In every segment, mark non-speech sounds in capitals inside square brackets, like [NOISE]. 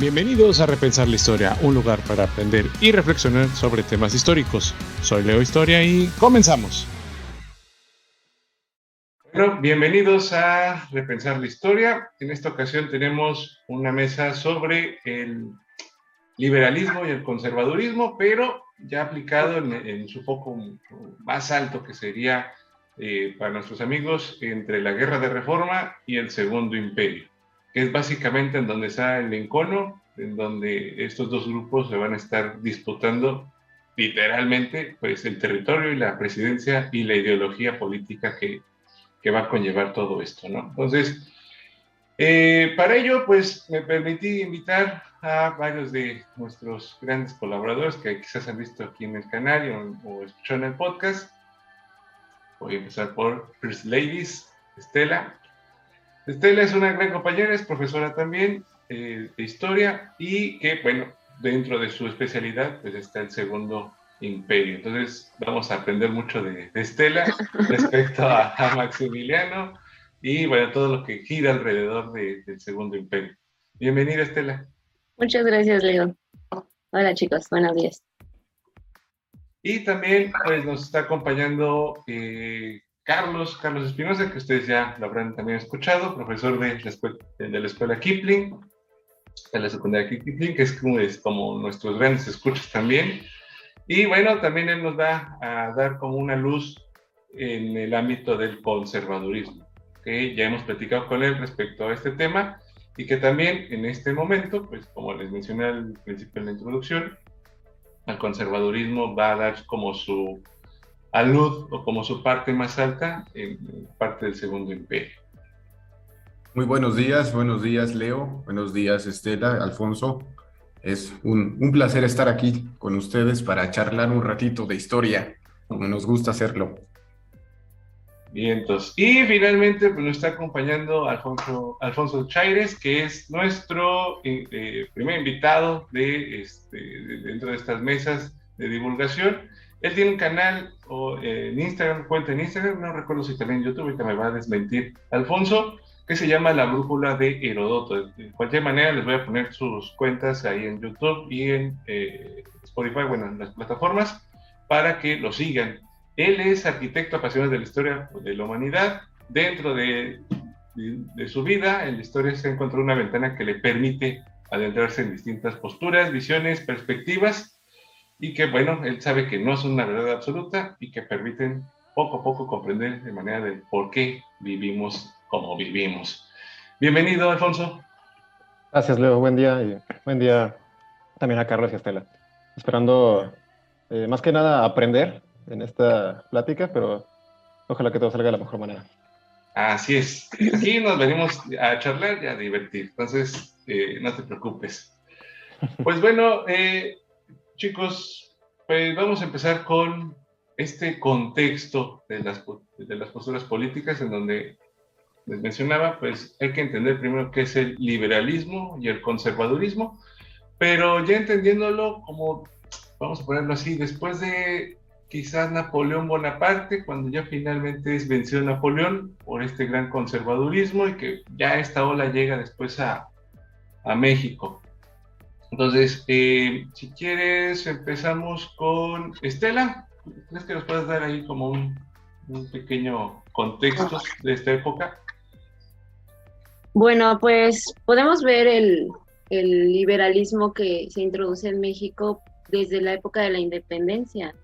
Bienvenidos a Repensar la Historia, un lugar para aprender y reflexionar sobre temas históricos. Soy Leo Historia y comenzamos. Bueno, bienvenidos a Repensar la Historia. En esta ocasión tenemos una mesa sobre el liberalismo y el conservadurismo, pero ya aplicado en, su foco más alto, que sería eh, para nuestros amigos entre la Guerra de Reforma y el Segundo Imperio que es básicamente en donde está el encono, en donde estos dos grupos se van a estar disputando literalmente pues el territorio y la presidencia y la ideología política que, que va a conllevar todo esto, ¿no? Entonces, eh, para ello, pues me permití invitar a varios de nuestros grandes colaboradores que quizás han visto aquí en el canal o, o escuchado en el podcast. Voy a empezar por First Ladies, Estela. Estela es una gran compañera, es profesora también eh, de historia y que, bueno, dentro de su especialidad, pues está el segundo imperio. Entonces, vamos a aprender mucho de, Estela [LAUGHS] respecto a, Maximiliano y, bueno, todo lo que gira alrededor del segundo imperio. Bienvenida, Estela. Muchas gracias, Leo. Hola, chicos, buenos días. Y también, pues, nos está acompañando eh, Carlos, Carlos Espinosa, que ustedes ya lo habrán también escuchado, profesor de la escuela, de la escuela Kipling, de la secundaria Kipling, que es como, es como nuestros grandes escuchas también. Y bueno, también él nos va a dar como una luz en el ámbito del conservadurismo, que ya hemos platicado con él respecto a este tema y que también en este momento, pues como les mencioné al principio de la introducción, el conservadurismo va a dar como su alud o como su parte más alta en parte del Segundo Imperio. Muy buenos días, buenos días Leo, buenos días Estela, Alfonso. Es un, un, placer estar aquí con ustedes para charlar un ratito de historia, como nos gusta hacerlo. Bien, entonces, y finalmente pues, nos está acompañando Alfonso, Alfonso Chaires, que es nuestro eh, eh, primer invitado de, este, dentro de estas mesas de divulgación él tiene un canal o, eh, en Instagram, cuenta en Instagram, no recuerdo si también en YouTube, ahorita me va a desmentir Alfonso, que se llama La Brújula de Herodoto. De cualquier manera, les voy a poner sus cuentas ahí en YouTube y en eh, Spotify, bueno, en las plataformas, para que lo sigan. Él es arquitecto apasionado de la historia de la humanidad. Dentro de, de su vida, en la historia se encontró una ventana que le permite adentrarse en distintas posturas, visiones, perspectivas y que, bueno, él sabe que no es una verdad absoluta y que permiten poco a poco comprender de manera de por qué vivimos como vivimos. Bienvenido, Alfonso. Gracias, Leo. Buen día y buen día también a Carlos y a Estela. Esperando eh, más que nada aprender en esta plática, pero ojalá que todo salga de la mejor manera. Así es. Aquí nos venimos a charlar y a divertir, entonces eh, no te preocupes. Pues bueno, eh, Chicos, pues vamos a empezar con este contexto de las, de las posturas políticas en donde les mencionaba, pues hay que entender primero qué es el liberalismo y el conservadurismo, pero ya entendiéndolo como, vamos a ponerlo así, después de quizás Napoleón Bonaparte, cuando ya finalmente es vencido Napoleón por este gran conservadurismo y que ya esta ola llega después a, a México. Entonces, eh, si quieres, empezamos con Estela. ¿Crees que nos puedes dar ahí como un, pequeño contexto de esta época? Bueno, pues podemos ver el, el liberalismo que se introduce en México desde la época de la independencia.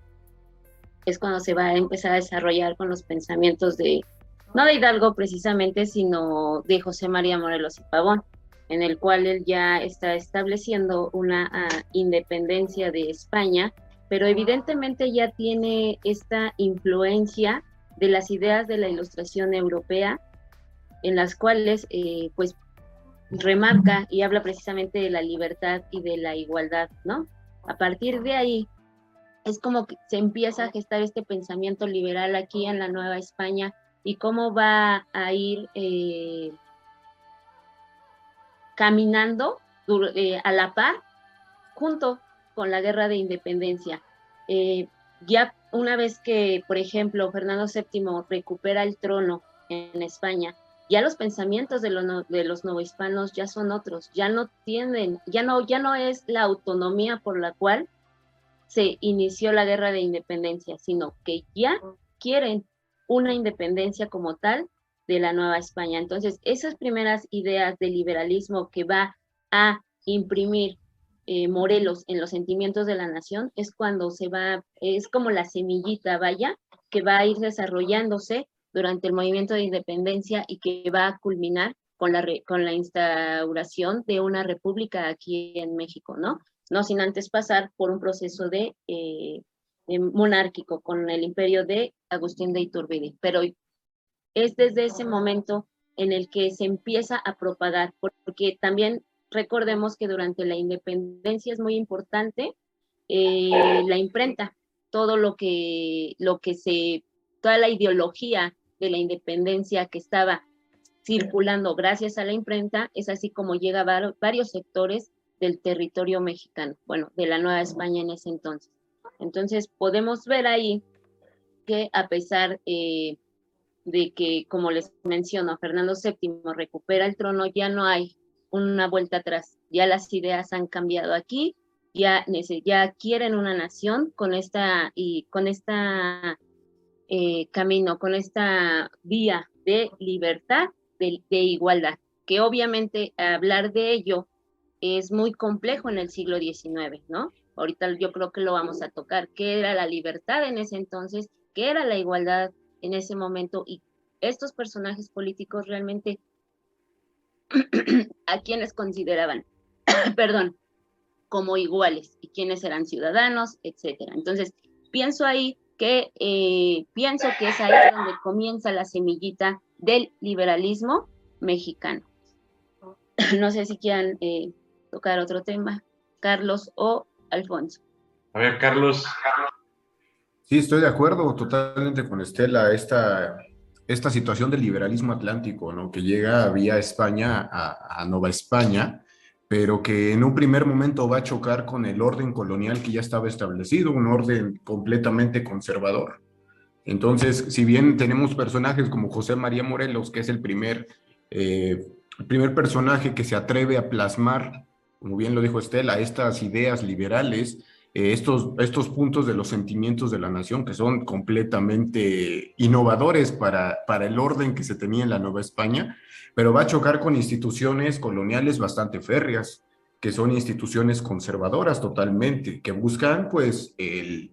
Es cuando se va a empezar a desarrollar con los pensamientos de, no de Hidalgo precisamente, sino de José María Morelos y Pavón en el cual él ya está estableciendo una ah, independencia de España, pero evidentemente ya tiene esta influencia de las ideas de la ilustración europea, en las cuales eh, pues remarca y habla precisamente de la libertad y de la igualdad, ¿no? A partir de ahí es como que se empieza a gestar este pensamiento liberal aquí en la Nueva España y cómo va a ir eh, caminando eh, a la par junto con la guerra de independencia. Eh, ya una vez que, por ejemplo, Fernando VII recupera el trono en España, ya los pensamientos de, los de los novohispanos ya son otros, ya no tienen, ya no, ya no es la autonomía por la cual se inició la guerra de independencia, sino que ya quieren una independencia como tal de la Nueva España. Entonces, esas primeras ideas de liberalismo que va a imprimir eh, Morelos en los sentimientos de la nación es cuando se va, es como la semillita, vaya, que va a ir desarrollándose durante el movimiento de independencia y que va a culminar con la, con la instauración de una república aquí en México, ¿no? No sin antes pasar por un proceso de, eh, monárquico con el imperio de Agustín de Iturbide. Pero es desde ese momento en el que se empieza a propagar, porque también recordemos que durante la independencia es muy importante eh, la imprenta, todo lo que, lo que se, toda la ideología de la independencia que estaba circulando gracias a la imprenta, es así como llega a varios sectores del territorio mexicano, bueno, de la Nueva España en ese entonces. Entonces podemos ver ahí que a pesar eh, de que, como les menciono, Fernando VII recupera el trono, ya no hay una vuelta atrás, ya las ideas han cambiado aquí, ya, ya quieren una nación con esta y con esta eh, camino, con esta vía de libertad, de, igualdad, que obviamente hablar de ello es muy complejo en el siglo XIX, ¿no? Ahorita yo creo que lo vamos a tocar, qué era la libertad en ese entonces, qué era la igualdad en ese momento y estos personajes políticos realmente [CLEARS THROAT] a quienes consideraban, [CLEARS THROAT] perdón, como iguales y quienes eran ciudadanos, etcétera. Entonces, pienso ahí que eh, pienso que es ahí donde comienza la semillita del liberalismo mexicano. [CLEARS THROAT] No sé si quieran eh, tocar otro tema, Carlos o Alfonso. A ver, Carlos. Sí, estoy de acuerdo totalmente con Estela. Esta, esta situación del liberalismo atlántico, ¿no? que llega vía España a, Nueva España pero que en un primer momento va a chocar con el orden colonial que ya estaba establecido, un orden completamente conservador. Entonces, si bien tenemos personajes como José María Morelos, que es el primer, eh, el primer personaje que se atreve a plasmar, como bien lo dijo Estela, estas ideas liberales, eh, estos, estos puntos de los sentimientos de la nación que son completamente innovadores para, para el orden que se tenía en la Nueva España, pero va a chocar con instituciones coloniales bastante férreas, que son instituciones conservadoras totalmente, que buscan pues el,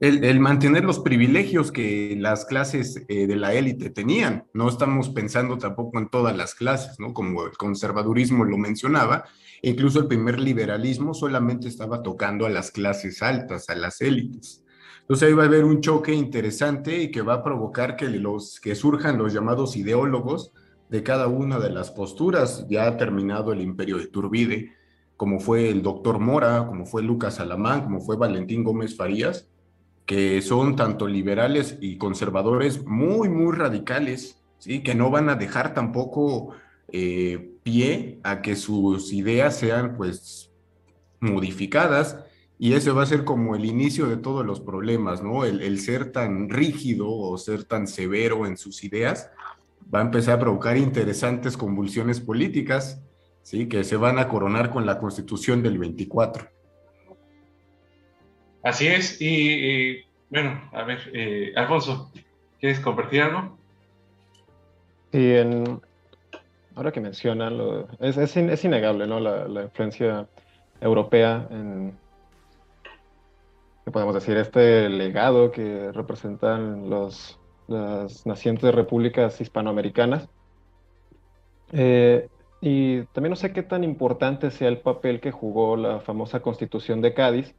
el, mantener los privilegios que las clases eh, de la élite tenían. No estamos pensando tampoco en todas las clases, ¿no? Como el conservadurismo lo mencionaba, incluso el primer liberalismo solamente estaba tocando a las clases altas, a las élites. Entonces ahí va a haber un choque interesante y que va a provocar que, los, que surjan los llamados ideólogos de cada una de las posturas. Ya ha terminado el imperio de Turbide, como fue el doctor Mora, como fue Lucas Alamán, como fue Valentín Gómez Farías, que son tanto liberales y conservadores muy, muy radicales, ¿sí? que no van a dejar tampoco eh, pie a que sus ideas sean pues modificadas y ese va a ser como el inicio de todos los problemas, ¿no? El, el, ser tan rígido o ser tan severo en sus ideas va a empezar a provocar interesantes convulsiones políticas, ¿sí? que se van a coronar con la constitución del 24. Así es, y, bueno, a ver, eh, Alfonso, ¿quieres compartir algo? Sí, en, ahora que mencionan, es, es, innegable ¿no? la, influencia europea en, ¿qué podemos decir? Este legado que representan las nacientes repúblicas hispanoamericanas. Eh, y también no sé qué tan importante sea el papel que jugó la famosa Constitución de Cádiz,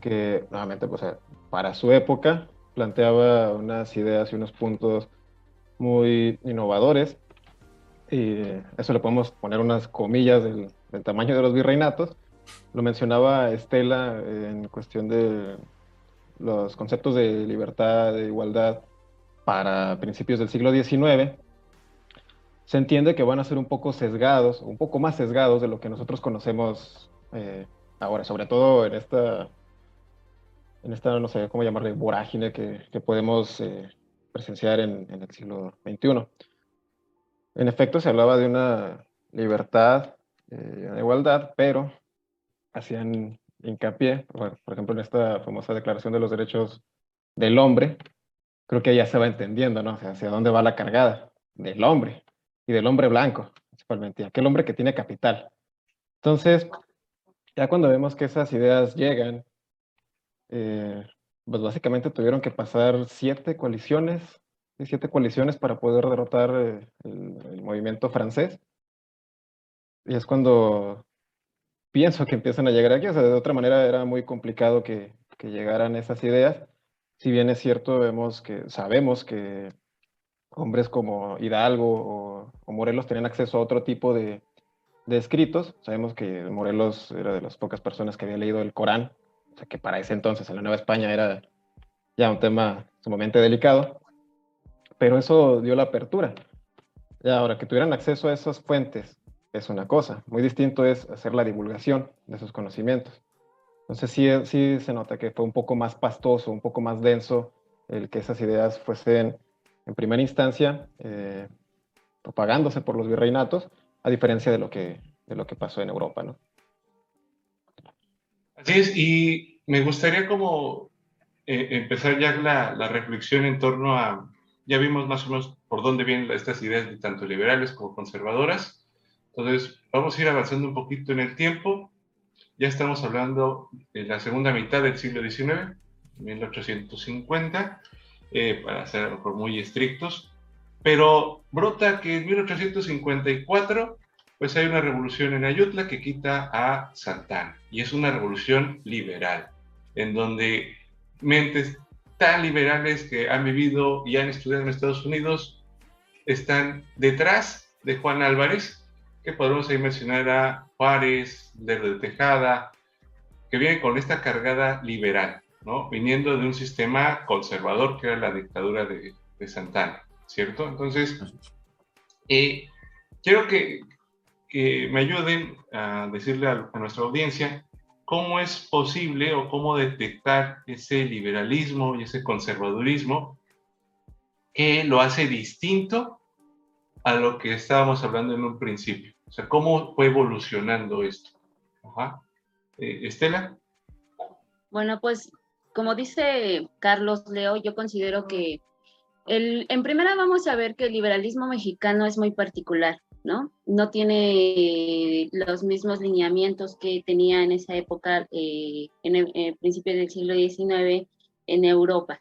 que nuevamente, pues, eh, para su época planteaba unas ideas y unos puntos muy innovadores. Y eso le podemos poner unas comillas del, del tamaño de los virreinatos. Lo mencionaba Estela en cuestión de los conceptos de libertad, de igualdad, para principios del siglo XIX, se entiende que van a ser un poco sesgados, un poco más sesgados de lo que nosotros conocemos eh, ahora, sobre todo en esta, en esta, no sé cómo llamarle, vorágine que, que podemos eh, presenciar en, en, el siglo XXI. En efecto se hablaba de una libertad, eh, una igualdad, pero hacían hincapié, por ejemplo, en esta famosa Declaración de los Derechos del Hombre, creo que ya se va entendiendo, ¿no? O sea, hacia dónde va la cargada del hombre y del hombre blanco, principalmente, aquel hombre que tiene capital. Entonces, ya cuando vemos que esas ideas llegan, eh, pues básicamente tuvieron que pasar siete coaliciones, siete coaliciones para poder derrotar eh, el, movimiento francés. Y es cuando pienso que empiezan a llegar aquí. O sea, de otra manera era muy complicado que, que llegaran esas ideas. Si bien es cierto, vemos que, sabemos que hombres como Hidalgo o, Morelos tenían acceso a otro tipo de, de, escritos. Sabemos que Morelos era de las pocas personas que había leído el Corán, o sea que para ese entonces en la Nueva España era ya un tema sumamente delicado, pero eso dio la apertura. Ya ahora que tuvieran acceso a esas fuentes es una cosa, muy distinto es hacer la divulgación de esos conocimientos. Entonces sí, sí se nota que fue un poco más pastoso, un poco más denso el que esas ideas fuesen en primera instancia eh, propagándose por los virreinatos, a diferencia de lo que, de lo que pasó en Europa. ¿no? Así es, y me gustaría como eh, empezar ya la, la, reflexión en torno a, ya vimos más o menos por dónde vienen estas ideas de tanto liberales como conservadoras, entonces vamos a ir avanzando un poquito en el tiempo, ya estamos hablando de la segunda mitad del siglo XIX, 1850, eh, para ser muy estrictos, pero brota que en 1854 pues hay una revolución en Ayutla que quita a Santana y es una revolución liberal, en donde mentes tan liberales que han vivido y han estudiado en Estados Unidos están detrás de Juan Álvarez, que podemos ahí mencionar a Juárez, de Tejada, que viene con esta cargada liberal. Viniendo de un sistema conservador que era la dictadura de, Santana, ¿cierto? Entonces, eh, quiero que, me ayuden a decirle a, nuestra audiencia cómo es posible o cómo detectar ese liberalismo y ese conservadurismo que lo hace distinto a lo que estábamos hablando en un principio. O sea, cómo fue evolucionando esto. Eh, Estela. Bueno, pues como dice Carlos Leo, yo considero que el, en primera vamos a ver que el liberalismo mexicano es muy particular, ¿no? No tiene los mismos lineamientos que tenía en esa época, eh, en el eh, principio del siglo XIX, en Europa.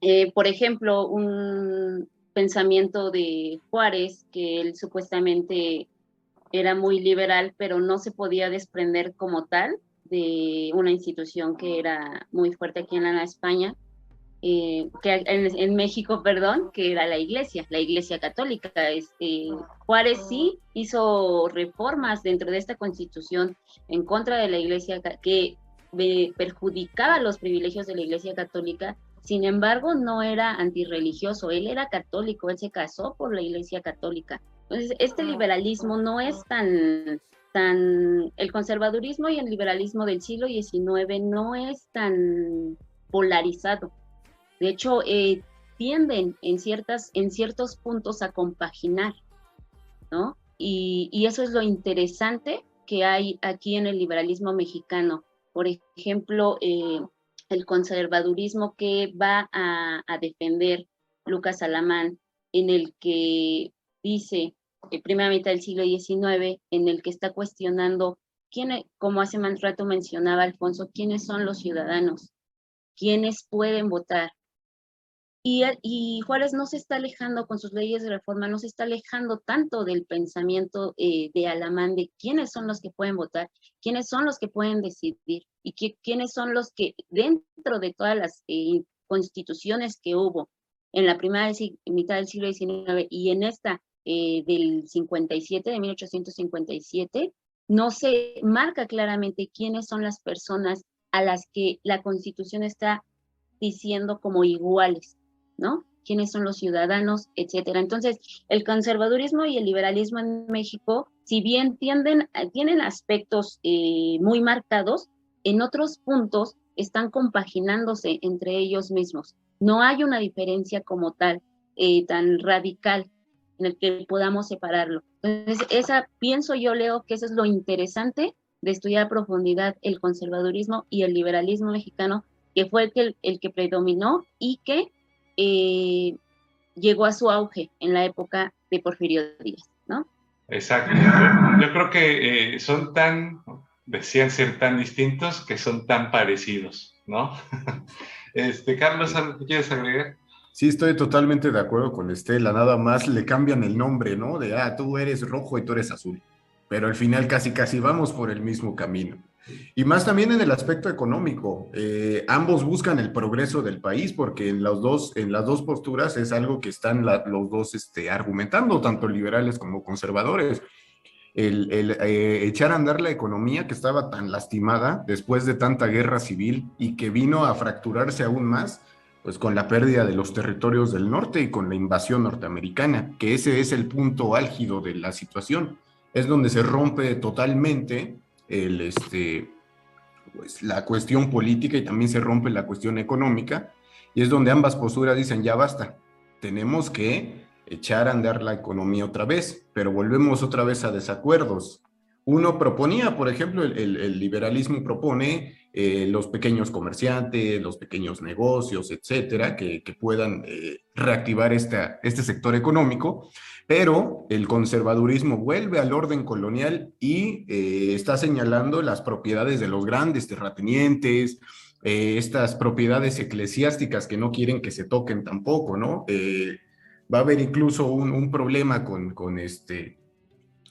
Eh, por ejemplo, un pensamiento de Juárez, que él supuestamente era muy liberal, pero no se podía desprender como tal de una institución que era muy fuerte aquí en la España, eh, que en, México, perdón, que era la iglesia, la iglesia católica. Este, Juárez sí hizo reformas dentro de esta constitución en contra de la iglesia que perjudicaba los privilegios de la iglesia católica. Sin embargo, no era antirreligioso, él era católico, él se casó por la iglesia católica. Entonces, este liberalismo no es tan el conservadurismo y el liberalismo del siglo XIX no es tan polarizado. De hecho, eh, tienden en, ciertas, en ciertos puntos a compaginar, ¿no? Y, eso es lo interesante que hay aquí en el liberalismo mexicano. Por ejemplo, eh, el conservadurismo que va a, defender Lucas Alamán, en el que dice eh, primera mitad del siglo XIX, en el que está cuestionando, quién, e, como hace más rato mencionaba Alfonso, quiénes son los ciudadanos, quiénes pueden votar. Y, Juárez no se está alejando con sus leyes de reforma, no se está alejando tanto del pensamiento eh, de Alamán de quiénes son los que pueden votar, quiénes son los que pueden decidir y quiénes son los que dentro de todas las eh, constituciones que hubo en la primera mitad del siglo XIX y en esta eh, del 57, de 1857, no se marca claramente quiénes son las personas a las que la Constitución está diciendo como iguales, ¿no? quiénes son los ciudadanos, etcétera. Entonces, el conservadurismo y el liberalismo en México, si bien tienden, tienen aspectos eh, muy marcados, en otros puntos están compaginándose entre ellos mismos. No hay una diferencia como tal, eh, tan radical en el que podamos separarlo. Entonces, esa, pienso yo, Leo, que eso es lo interesante de estudiar a profundidad el conservadurismo y el liberalismo mexicano, que fue el que, el que predominó y que eh, llegó a su auge en la época de Porfirio Díaz, ¿no? Exacto. Yo, creo que eh, son tan, decían ser tan distintos que son tan parecidos, ¿no? [LAUGHS] Este, Carlos, ¿qué quieres agregar? Sí, estoy totalmente de acuerdo con Estela, nada más le cambian el nombre, ¿no? De, ah, tú eres rojo y tú eres azul, pero al final casi, casi vamos por el mismo camino. Y más también en el aspecto económico. Eh, ambos buscan el progreso del país porque en, los dos, en las dos posturas es algo que están los dos este, argumentando, tanto liberales como conservadores. El, eh, echar a andar la economía que estaba tan lastimada después de tanta guerra civil y que vino a fracturarse aún más, pues con la pérdida de los territorios del norte y con la invasión norteamericana, que ese es el punto álgido de la situación. Es donde se rompe totalmente este, pues, la cuestión política y también se rompe la cuestión económica, y es donde ambas posturas dicen, ya basta, tenemos que echar a andar la economía otra vez, pero volvemos otra vez a desacuerdos. Uno proponía, por ejemplo, el, liberalismo propone eh, los pequeños comerciantes, los pequeños negocios, etcétera, que, puedan eh, reactivar esta, este sector económico, pero el conservadurismo vuelve al orden colonial y eh, está señalando las propiedades de los grandes terratenientes, eh, estas propiedades eclesiásticas que no quieren que se toquen tampoco, ¿no? Eh, va a haber incluso un, problema con, con, este,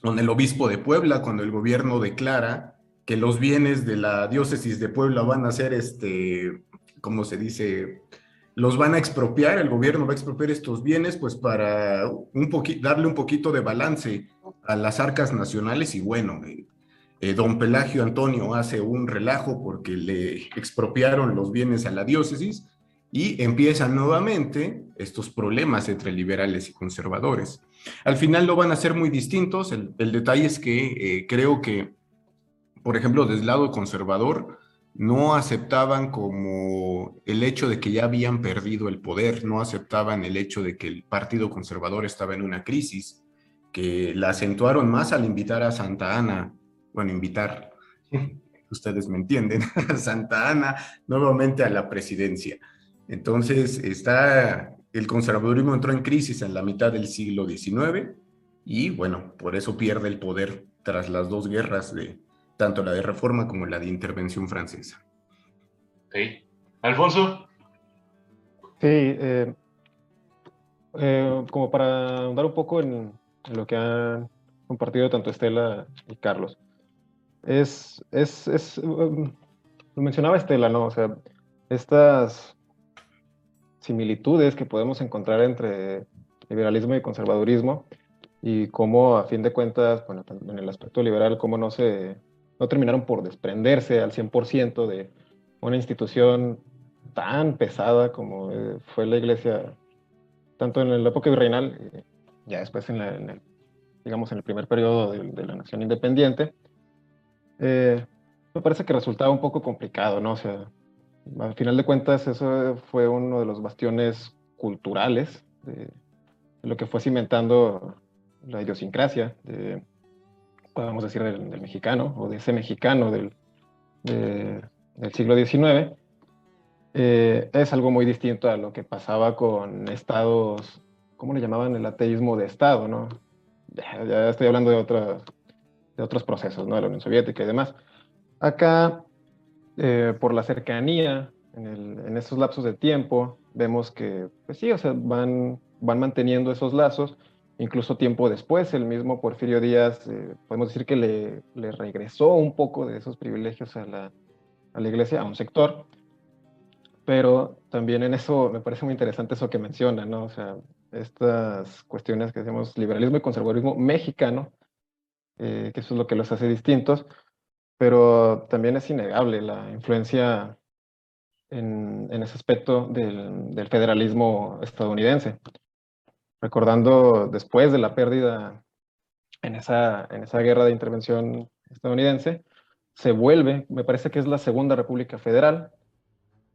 con el obispo de Puebla, cuando el gobierno declara que los bienes de la diócesis de Puebla van a ser, este, ¿cómo se dice? Los van a expropiar, el gobierno va a expropiar estos bienes, pues para un darle un poquito de balance a las arcas nacionales y bueno, eh, don Pelagio Antonio hace un relajo porque le expropiaron los bienes a la diócesis y empiezan nuevamente estos problemas entre liberales y conservadores. Al final no van a ser muy distintos, el, detalle es que eh, creo que, por ejemplo, desde el lado conservador, no aceptaban como el hecho de que ya habían perdido el poder, no aceptaban el hecho de que el Partido Conservador estaba en una crisis, que la acentuaron más al invitar a Santa Ana, bueno, invitar, [LAUGHS] ustedes me entienden, [LAUGHS] a Santa Ana nuevamente a la presidencia. Entonces, está, el conservadurismo entró en crisis en la mitad del siglo XIX y bueno, por eso pierde el poder tras las dos guerras de, tanto la de reforma como la de intervención francesa. Ok. Alfonso. Sí, eh, eh, como para andar un poco en, lo que han compartido tanto Estela y Carlos. Es, es, es um, lo mencionaba Estela, ¿no? O sea, estas similitudes que podemos encontrar entre liberalismo y conservadurismo y cómo a fin de cuentas, bueno, en el aspecto liberal, cómo no se no terminaron por desprenderse al 100% de una institución tan pesada como eh, fue la iglesia, tanto en la época virreinal, eh, ya después en, el, digamos, en el primer periodo de, la nación independiente, eh, me parece que resultaba un poco complicado, ¿no? O sea, al final de cuentas eso fue uno de los bastiones culturales de, lo que fue cimentando la idiosincrasia de, podemos decir, del, mexicano o de ese mexicano del, del siglo XIX, eh, es algo muy distinto a lo que pasaba con estados, ¿cómo le llamaban? El ateísmo de Estado, ¿no? Ya, estoy hablando de, otros de otros procesos, ¿no? De la Unión Soviética y demás. Acá, eh, por la cercanía en, en, esos lapsos de tiempo, vemos que, pues sí, o sea, van, van manteniendo esos lazos Incluso tiempo después, el mismo Porfirio Díaz, eh, podemos decir que le, regresó un poco de esos privilegios a la, iglesia, a un sector, pero también en eso me parece muy interesante eso que menciona, ¿no? O sea, estas cuestiones que decimos liberalismo y conservadurismo mexicano, eh, que eso es lo que los hace distintos, pero también es innegable la influencia en, ese aspecto del federalismo estadounidense recordando después de la pérdida en esa, en esa guerra de intervención estadounidense, se vuelve, me parece que es la segunda República Federal,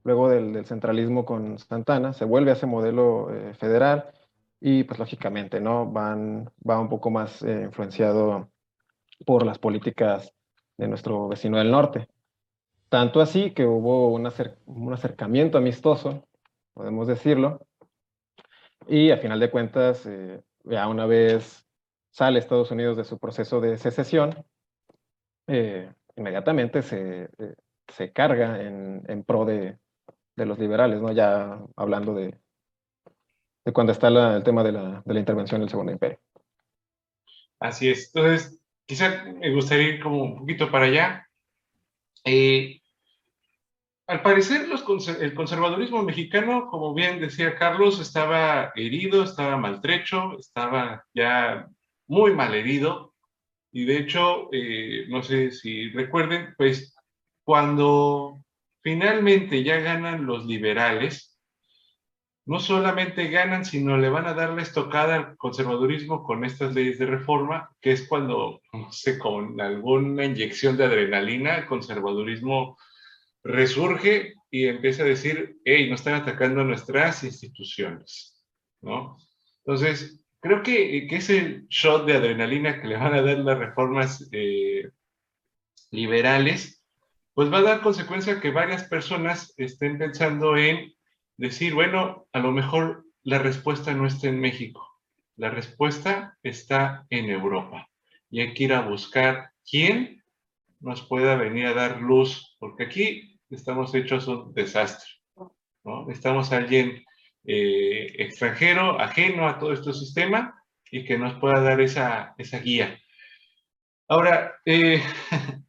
luego del, centralismo con Santana, se vuelve a ese modelo eh, federal y pues lógicamente, ¿no? Van, va un poco más eh, influenciado por las políticas de nuestro vecino del norte. Tanto así que hubo un acercamiento amistoso, podemos decirlo, y a final de cuentas, eh, ya una vez sale Estados Unidos de su proceso de secesión, eh, inmediatamente se, eh, se carga en, en pro de, de, los liberales, ¿no? Ya hablando de, de cuando está la, el tema de la, de la intervención del Segundo Imperio. Así es. Entonces, quizá me gustaría ir como un poquito para allá. Eh, al parecer, el conservadurismo mexicano, como bien decía Carlos, estaba herido, estaba maltrecho, estaba ya muy mal herido. Y de hecho, eh, no sé si recuerden, pues cuando finalmente ya ganan los liberales, no solamente ganan, sino le van a dar la estocada al conservadurismo con estas leyes de reforma, que es cuando, no sé, con alguna inyección de adrenalina, el conservadurismo resurge y empieza a decir, hey, no están atacando nuestras instituciones, ¿no? Entonces, creo que, que ese shot de adrenalina que le van a dar las reformas eh, liberales, pues va a dar consecuencia que varias personas estén pensando en decir, bueno, a lo mejor la respuesta no está en México, la respuesta está en Europa. Y hay que ir a buscar quién nos pueda venir a dar luz, porque aquí estamos hechos un desastre. ¿no? Necesitamos a alguien eh, extranjero, ajeno a todo este sistema y que nos pueda dar esa, esa guía. Ahora, eh, [LAUGHS]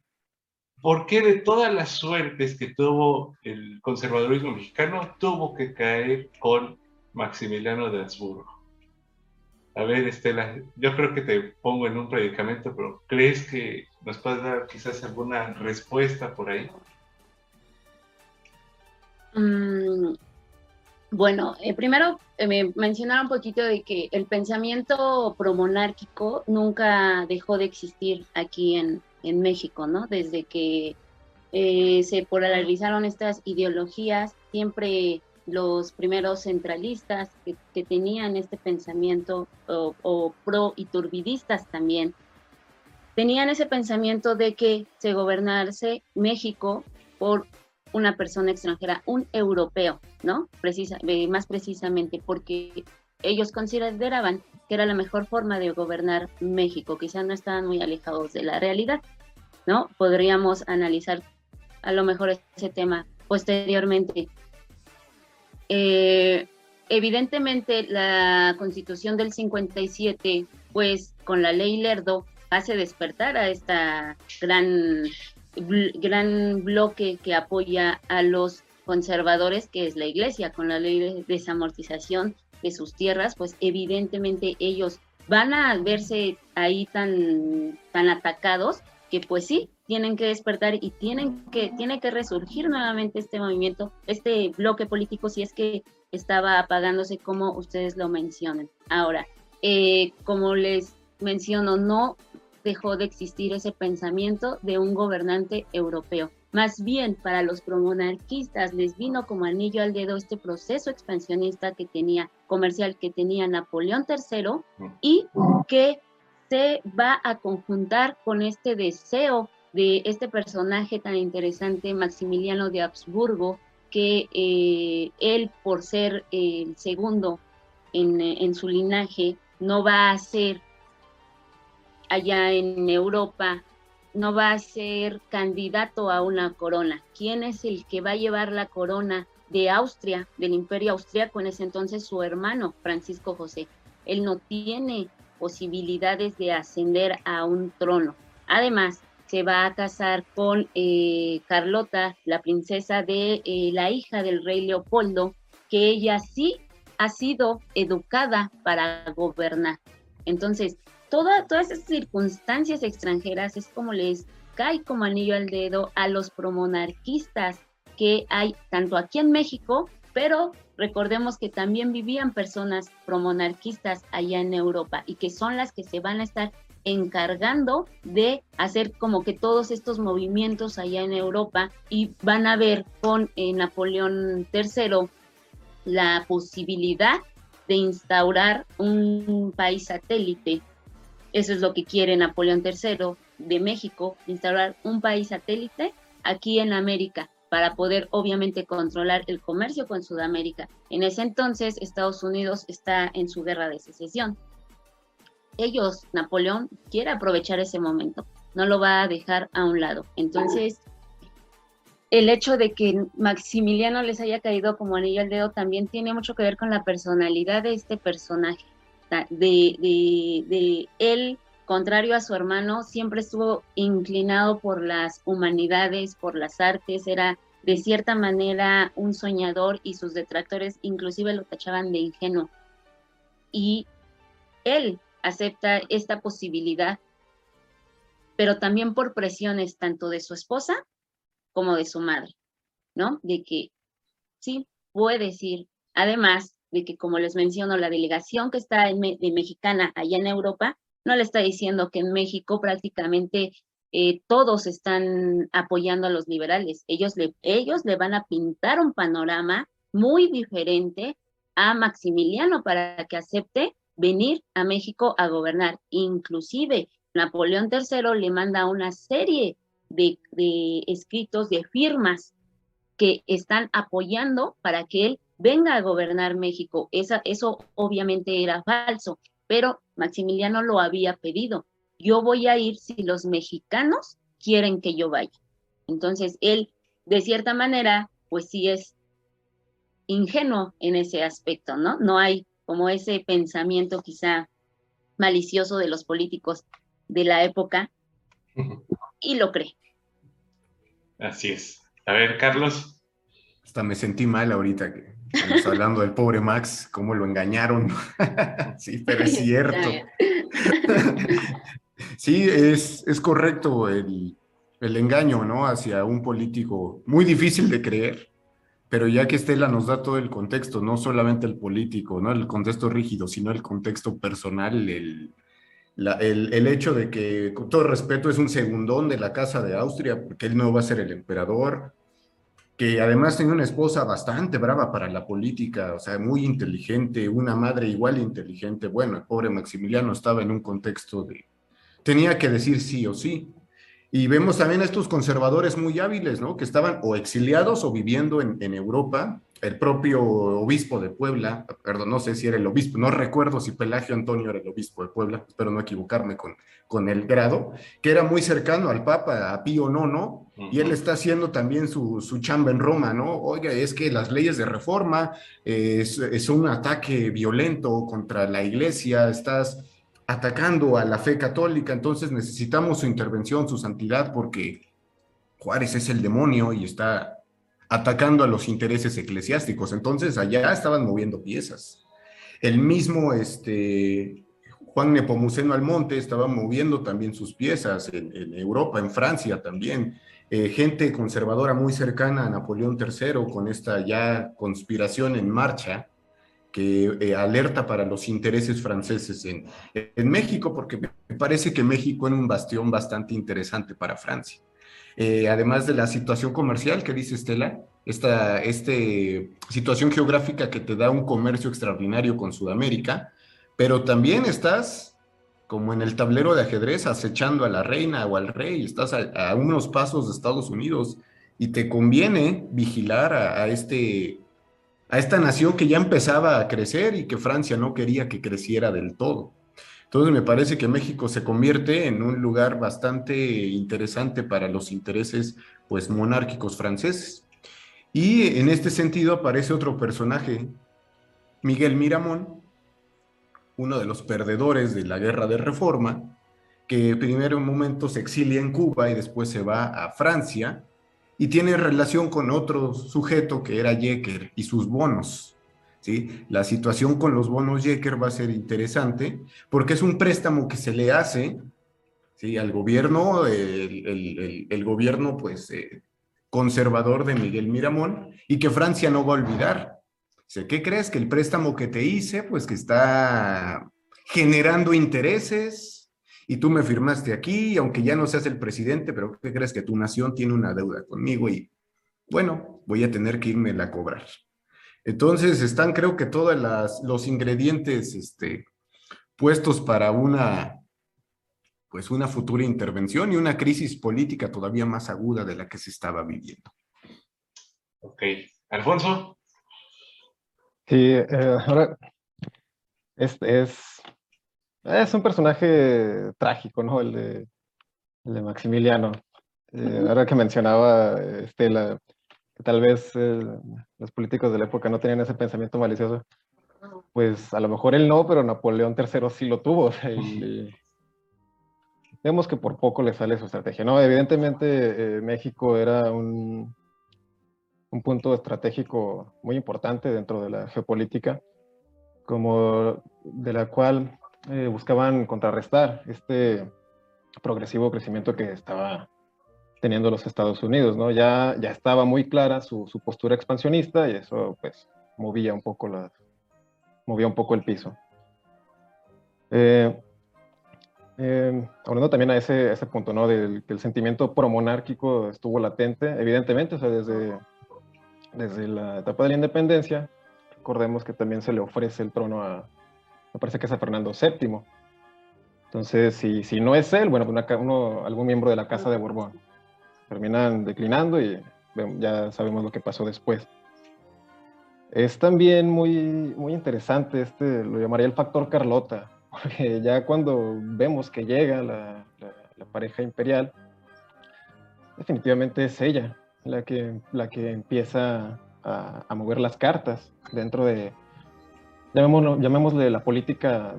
¿por qué de todas las suertes que tuvo el conservadurismo mexicano tuvo que caer con Maximiliano de Habsburgo? A ver, Estela, yo creo que te pongo en un predicamento, pero ¿crees que nos puedes dar quizás alguna respuesta por ahí? Mm, bueno, eh, primero eh, un poquito de que el pensamiento promonárquico nunca dejó de existir aquí en, México, ¿no? Desde que eh, se polarizaron estas ideologías, siempre los primeros centralistas que, tenían este pensamiento o, o pro y turbidistas también, tenían ese pensamiento de que se gobernarse México por una persona extranjera, un europeo, ¿no? Eh, más precisamente porque ellos consideraban que era la mejor forma de gobernar México, quizás no estaban muy alejados de la realidad, ¿no? Podríamos analizar a lo mejor ese tema posteriormente. Eh, evidentemente la constitución del 57, pues con la ley Lerdo, hace despertar a esta gran gran bloque que apoya a los conservadores, que es la iglesia, con la ley de desamortización de sus tierras, pues evidentemente ellos van a verse ahí tan, tan atacados que pues sí, tienen que despertar y tienen que, tiene que resurgir nuevamente este movimiento, este bloque político, si es que estaba apagándose como ustedes lo mencionan. Ahora, eh, como les menciono, no dejó de existir ese pensamiento de un gobernante europeo. Más bien, para los promonarquistas les vino como anillo al dedo este proceso expansionista que tenía, comercial que tenía Napoleón III y que se va a conjuntar con este deseo de este personaje tan interesante, Maximiliano de Habsburgo, que eh, él, por ser el segundo en, en, su linaje, no va a ser allá en Europa no va a ser candidato a una corona. ¿Quién es el que va a llevar la corona de Austria, del imperio austriaco? En ese entonces su hermano, Francisco José. Él no tiene posibilidades de ascender a un trono. Además, se va a casar con eh, Carlota, la princesa de eh, la hija del rey Leopoldo, que ella sí ha sido educada para gobernar. Entonces, todas esas circunstancias extranjeras es como les cae como anillo al dedo a los promonarquistas que hay tanto aquí en México, pero recordemos que también vivían personas promonarquistas allá en Europa y que son las que se van a estar encargando de hacer como que todos estos movimientos allá en Europa y van a ver con eh, Napoleón III la posibilidad de instaurar un país satélite. Eso es lo que quiere Napoleón III de México, instaurar un país satélite aquí en América para poder obviamente controlar el comercio con Sudamérica. En ese entonces Estados Unidos está en su guerra de secesión. Ellos, Napoleón, quiere aprovechar ese momento, no lo va a dejar a un lado. Entonces, el hecho de que Maximiliano les haya caído como anillo al dedo también tiene mucho que ver con la personalidad de este personaje, de, él contrario a su hermano, siempre estuvo inclinado por las humanidades, por las artes, era de cierta manera un soñador y sus detractores inclusive lo tachaban de ingenuo. Y él acepta esta posibilidad, pero también por presiones tanto de su esposa como de su madre, ¿no? De que sí, puede ir. Además de que, como les menciono, la delegación que está de mexicana allá en Europa no le está diciendo que en México prácticamente eh, todos están apoyando a los liberales. Ellos le, ellos le van a pintar un panorama muy diferente a Maximiliano para que acepte venir a México a gobernar. Inclusive Napoleón III le manda una serie de, de escritos, de firmas que están apoyando para que él venga a gobernar México. Esa, eso obviamente era falso pero Maximiliano lo había pedido. Yo voy a ir si los mexicanos quieren que yo vaya. Entonces, él, de cierta manera, pues sí es ingenuo en ese aspecto, ¿no? No hay como ese pensamiento quizá malicioso de los políticos de la época y lo cree. Así es. A ver, Carlos. Hasta me sentí mal ahorita que Estamos hablando del pobre Max, cómo lo engañaron. [LAUGHS] sí, pero es [LAUGHS] cierto. [LAUGHS] sí, es, es correcto el, el, engaño, ¿no? Hacia un político muy difícil de creer, pero ya que Estela nos da todo el contexto, no solamente el político, ¿no? El contexto rígido, sino el contexto personal, el, el, el, hecho de que, con todo respeto, es un segundón de la Casa de Austria, porque él no va a ser el emperador, que además tenía una esposa bastante brava para la política, o sea, muy inteligente, una madre igual inteligente. Bueno, el pobre Maximiliano estaba en un contexto de, tenía que decir sí o sí. Y vemos también a estos conservadores muy hábiles, ¿no? Que estaban o exiliados o viviendo en, Europa el propio obispo de Puebla, perdón, no sé si era el obispo, no recuerdo si Pelagio Antonio era el obispo de Puebla, espero no equivocarme con, con el grado, que era muy cercano al Papa, a Pío IX, y él está haciendo también su, su, chamba en Roma, ¿no? Oiga, es que las leyes de reforma es, es un ataque violento contra la iglesia, estás atacando a la fe católica, entonces necesitamos su intervención, su santidad, porque Juárez es el demonio y está atacando a los intereses eclesiásticos. Entonces allá estaban moviendo piezas. El mismo este, Juan Nepomuceno Almonte estaba moviendo también sus piezas en, Europa, en Francia también. Eh, gente conservadora muy cercana a Napoleón III con esta ya conspiración en marcha que eh, alerta para los intereses franceses en, México, porque me parece que México es un bastión bastante interesante para Francia. Eh, además de la situación comercial que dice Estela, esta este situación geográfica que te da un comercio extraordinario con Sudamérica, pero también estás como en el tablero de ajedrez acechando a la reina o al rey, estás a, unos pasos de Estados Unidos y te conviene vigilar a, este, a esta nación que ya empezaba a crecer y que Francia no quería que creciera del todo. Entonces me parece que México se convierte en un lugar bastante interesante para los intereses pues monárquicos franceses. Y en este sentido aparece otro personaje, Miguel Miramón, uno de los perdedores de la guerra de reforma, que primero un momento se exilia en Cuba y después se va a Francia y tiene relación con otro sujeto que era Jecker y sus bonos. La situación con los bonos Jecker va a ser interesante porque es un préstamo que se le hace ¿sí? al gobierno, el, gobierno pues eh, conservador de Miguel Miramón y que Francia no va a olvidar. ¿Qué crees? Que el préstamo que te hice pues que está generando intereses y tú me firmaste aquí, aunque ya no seas el presidente, pero ¿qué crees? Que tu nación tiene una deuda conmigo y bueno, voy a tener que irme a cobrar. Entonces están creo que todos los ingredientes este, puestos para una, pues una futura intervención y una crisis política todavía más aguda de la que se estaba viviendo. Ok. Alfonso. Sí, eh, ahora es, es, un personaje trágico, ¿no? El de, de Maximiliano. Eh, ahora que mencionaba Estela, que tal vez eh, los políticos de la época no tenían ese pensamiento malicioso, pues a lo mejor él no, pero Napoleón III sí lo tuvo. vemos que por poco le sale su estrategia. No, evidentemente México era un, un punto estratégico muy importante dentro de la geopolítica, como de la cual eh, buscaban contrarrestar este progresivo crecimiento que estaba teniendo los Estados Unidos, ¿no? Ya, ya estaba muy clara su, su postura expansionista y eso pues movía un poco, la, movía un poco el piso. Eh, eh, hablando también a ese, ese punto, ¿no? Del que el sentimiento promonárquico estuvo latente, evidentemente, o sea, desde desde la etapa de la independencia, recordemos que también se le ofrece el trono a, me parece que es a Fernando VII. Entonces, si, no es él, bueno, uno, algún miembro de la Casa de Borbón. Terminan declinando y ya sabemos lo que pasó después. Es también muy, muy interesante, este, lo llamaría el factor Carlota, [LAUGHS] porque ya cuando vemos que llega la pareja imperial, definitivamente es ella, la que, la que empieza a, mover las cartas dentro de, llamémosle la política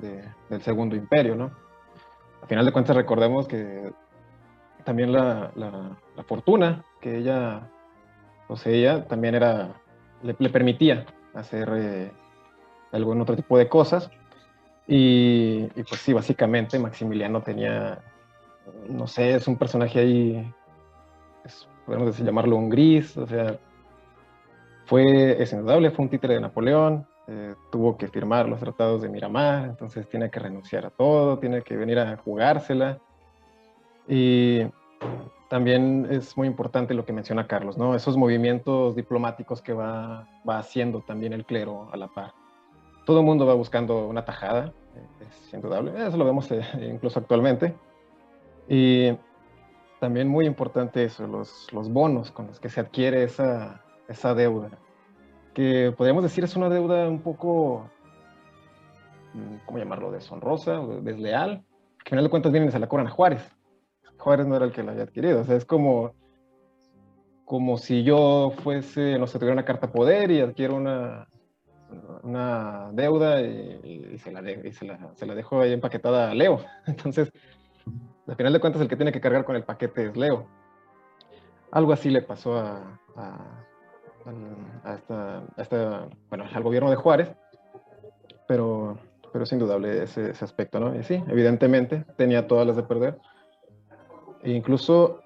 del Segundo Imperio, ¿no? A final de cuentas recordemos que también la, fortuna que ella poseía también era, le, permitía hacer eh, algún otro tipo de cosas. Y, y, pues sí, básicamente Maximiliano tenía, no sé, es un personaje ahí, es podemos decir, llamarlo un gris, o sea, fue, es indudable, fue un títere de Napoleón, eh, tuvo que firmar los tratados de Miramar, entonces tiene que renunciar a todo, tiene que venir a jugársela. Y también es muy importante lo que menciona Carlos, ¿no? Esos movimientos diplomáticos que va, va haciendo también el clero a la par. Todo el mundo va buscando una tajada, eh, es indudable, eso lo vemos eh, incluso actualmente. Y también muy importante eso, los, los bonos con los que se adquiere esa, esa deuda, que podríamos decir es una deuda un poco, mm, ¿cómo llamarlo?, deshonrosa, desleal, que al final de cuentas vienen y se la cobran a Juárez. Juárez no era el que la había adquirido, o sea, es como, como si yo fuese, no sé, tuviera una carta poder y adquiero una, una deuda y, se, la y se, la, se la dejo ahí empaquetada a Leo. [LAUGHS] Entonces, al final de cuentas, el que tiene que cargar con el paquete es Leo. Algo así le pasó a, al gobierno de Juárez, pero, es indudable ese, aspecto, ¿no? Y sí, evidentemente tenía todas las de perder. E incluso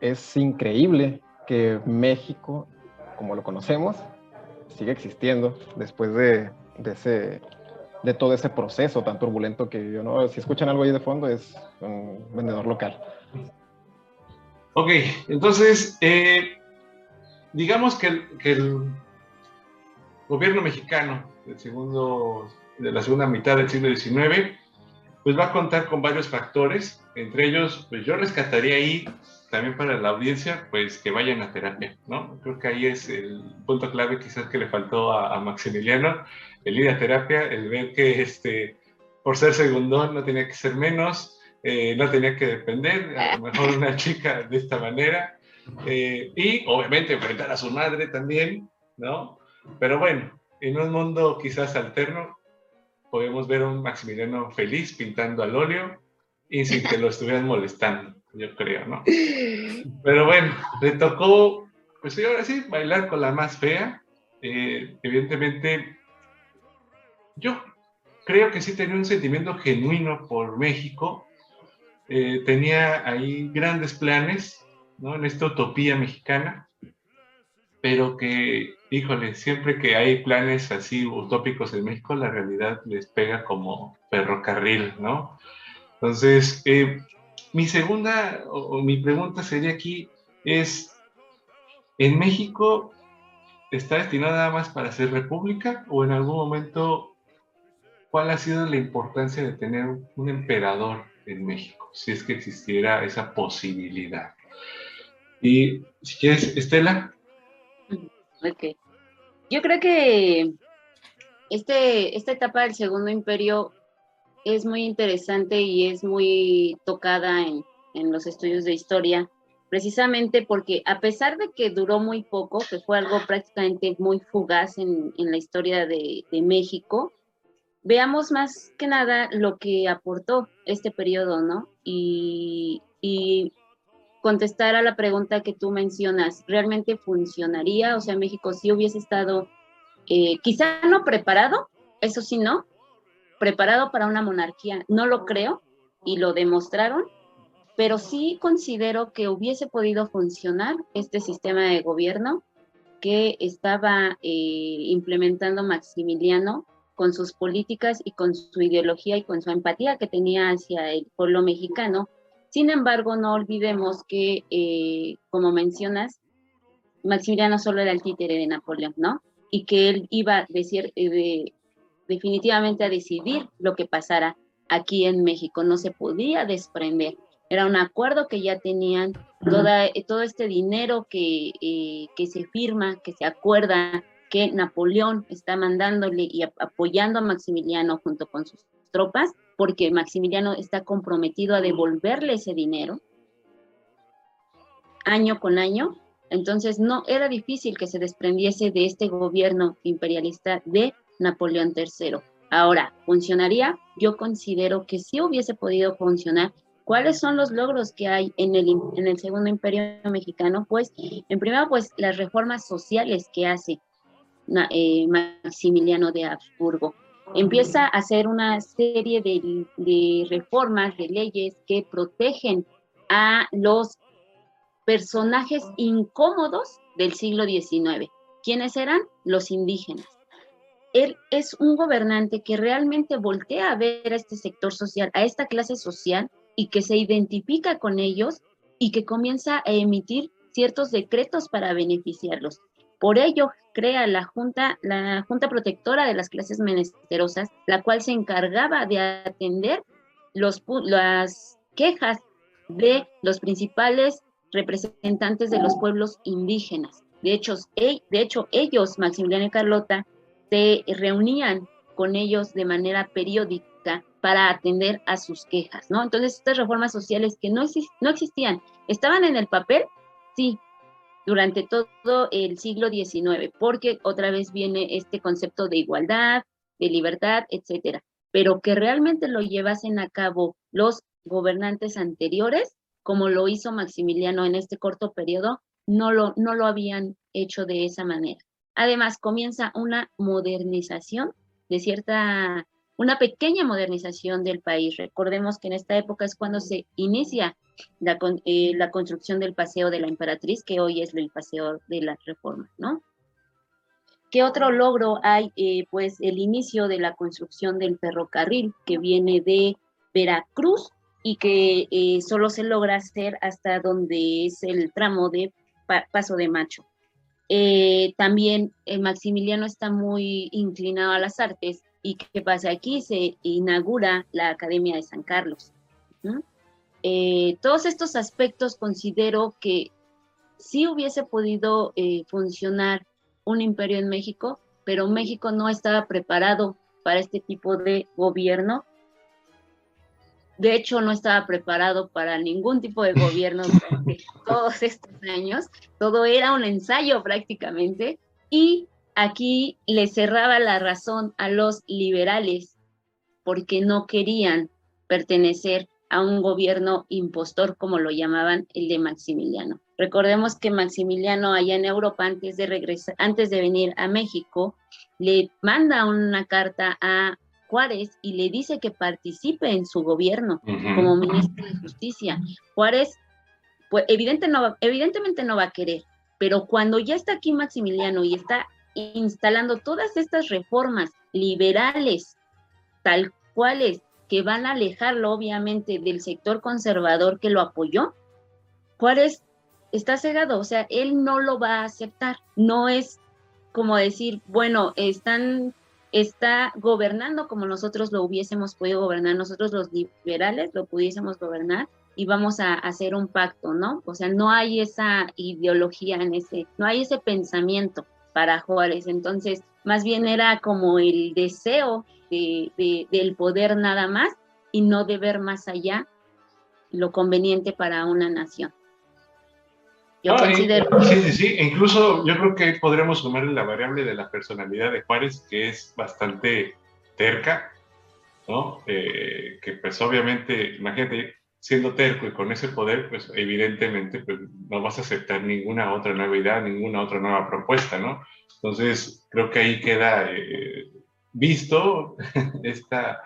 es increíble que México, como lo conocemos, siga existiendo después de, de ese de todo ese proceso tan turbulento que yo ¿no? Si escuchan algo ahí de fondo, es un vendedor local. Ok, entonces, eh, digamos que el, gobierno mexicano del segundo, de la segunda mitad del siglo XIX, pues va a contar con varios factores, entre ellos, pues yo rescataría ahí también para la audiencia, pues que vayan a terapia, ¿no? Creo que ahí es el punto clave quizás que le faltó a, Maximiliano, el ir a terapia, el ver que este, por ser segundón no tenía que ser menos, eh, no tenía que depender, a lo mejor una [LAUGHS] chica de esta manera, eh, y obviamente enfrentar a su madre también, ¿no? Pero bueno, en un mundo quizás alterno, podemos ver a un Maximiliano feliz pintando al óleo y sin que lo estuvieran molestando, yo creo, ¿no? Pero bueno, le tocó, pues sí, ahora sí, bailar con la más fea. Eh, evidentemente, yo creo que sí tenía un sentimiento genuino por México. Eh, tenía ahí grandes planes, ¿no? En esta utopía mexicana, pero que, híjole, siempre que hay planes así utópicos en México, la realidad les pega como ferrocarril, ¿no? Entonces, eh, mi segunda o mi pregunta sería aquí es, en México está destinado nada más para ser república o en algún momento cuál ha sido la importancia de tener un emperador en México, si es que existiera esa posibilidad. Y si quieres, Estela. Ok. Yo creo que este, esta etapa del Segundo Imperio es muy interesante y es muy tocada en, en los estudios de historia, precisamente porque a pesar de que duró muy poco, que fue algo prácticamente muy fugaz en, en la historia de, de, México, veamos más que nada lo que aportó este periodo, ¿no? Y, y contestar a la pregunta que tú mencionas, ¿realmente funcionaría? O sea, México sí hubiese estado, eh, quizá no preparado, eso sí, no, preparado para una monarquía, no lo creo y lo demostraron, pero sí considero que hubiese podido funcionar este sistema de gobierno que estaba eh, implementando Maximiliano con sus políticas y con su ideología y con su empatía que tenía hacia el pueblo mexicano. Sin embargo, no olvidemos que, eh, como mencionas, Maximiliano solo era el títere de Napoleón, ¿no? Y que él iba a decir, eh, definitivamente a decidir lo que pasara aquí en México, no se podía desprender. Era un acuerdo que ya tenían, toda, eh, todo este dinero que, eh, que se firma, que se acuerda, que Napoleón está mandándole y apoyando a Maximiliano junto con sus tropas, porque Maximiliano está comprometido a devolverle ese dinero año con año. Entonces no era difícil que se desprendiese de este gobierno imperialista de Napoleón III. Ahora, ¿funcionaría? Yo considero que sí hubiese podido funcionar. ¿Cuáles son los logros que hay en el, en el Segundo Imperio Mexicano? Pues, en primer pues las reformas sociales que hace eh, Maximiliano de Habsburgo. Empieza a hacer una serie de, de reformas, de leyes que protegen a los personajes incómodos del siglo XIX. ¿Quiénes eran? Los indígenas él es un gobernante que realmente voltea a ver a este sector social, a esta clase social y que se identifica con ellos y que comienza a emitir ciertos decretos para beneficiarlos. Por ello, crea la Junta, la Junta Protectora de las Clases Menesterosas, la cual se encargaba de atender los, las quejas de los principales representantes de los pueblos indígenas. De hecho, de hecho ellos, Maximiliano y Carlota, se reunían con ellos de manera periódica para atender a sus quejas, ¿no? Entonces, estas reformas sociales que no, no existían, estaban en el papel, sí, durante todo el siglo XIX, porque otra vez viene este concepto de igualdad, de libertad, etcétera, pero que realmente lo llevasen a cabo los gobernantes anteriores, como lo hizo Maximiliano en este corto periodo, no lo, no lo habían hecho de esa manera. Además, comienza una modernización de cierta, una pequeña modernización del país. Recordemos que en esta época es cuando se inicia la, eh, construcción del Paseo de la Emperatriz, que hoy es el Paseo de la Reforma, ¿no? ¿Qué otro logro hay? Eh, pues el inicio de la construcción del ferrocarril que viene de Veracruz y que eh, solo se logra hacer hasta donde es el tramo de Paso de Macho. Eh, también eh, Maximiliano está muy inclinado a las artes y ¿qué pasa? Aquí se inaugura la Academia de San Carlos. Eh, todos estos aspectos considero que sí hubiese podido funcionar un imperio en México, pero México no estaba preparado para este tipo de gobierno de hecho, no estaba preparado para ningún tipo de gobierno durante [LAUGHS] todos estos años. Todo era un ensayo prácticamente. Y aquí le cerraba la razón a los liberales porque no querían pertenecer a un gobierno impostor, como lo llamaban el de Maximiliano. Recordemos que Maximiliano allá en Europa, antes de regresar, antes de venir a México, le manda una carta a Juárez y le dice que participe en su gobierno como ministro de Justicia. Juárez, pues evidente no, evidentemente no va a querer, pero cuando ya está aquí Maximiliano y está instalando todas estas reformas liberales, tal cuales, que van a alejarlo obviamente del sector conservador que lo apoyó, Juárez está cegado, o sea, él no lo va a aceptar, no es como decir, bueno, están está gobernando como nosotros lo hubiésemos podido gobernar, nosotros los liberales lo pudiésemos gobernar y vamos a hacer un pacto, ¿no? O sea, no hay esa ideología en ese, no hay ese pensamiento para Juárez, entonces más bien era como el deseo de, del poder nada más y no de ver más allá lo conveniente para una nación. Yo considero... Sí, sí, sí. Incluso yo creo que podremos sumarle la variable de la personalidad de Juárez, que es bastante terca, ¿no? Eh, que pues obviamente, imagínate, siendo terco y con ese poder, pues evidentemente pues, no vas a aceptar ninguna otra nueva idea, ninguna otra nueva propuesta, ¿no? Entonces, creo que ahí queda eh, visto [LAUGHS] esta,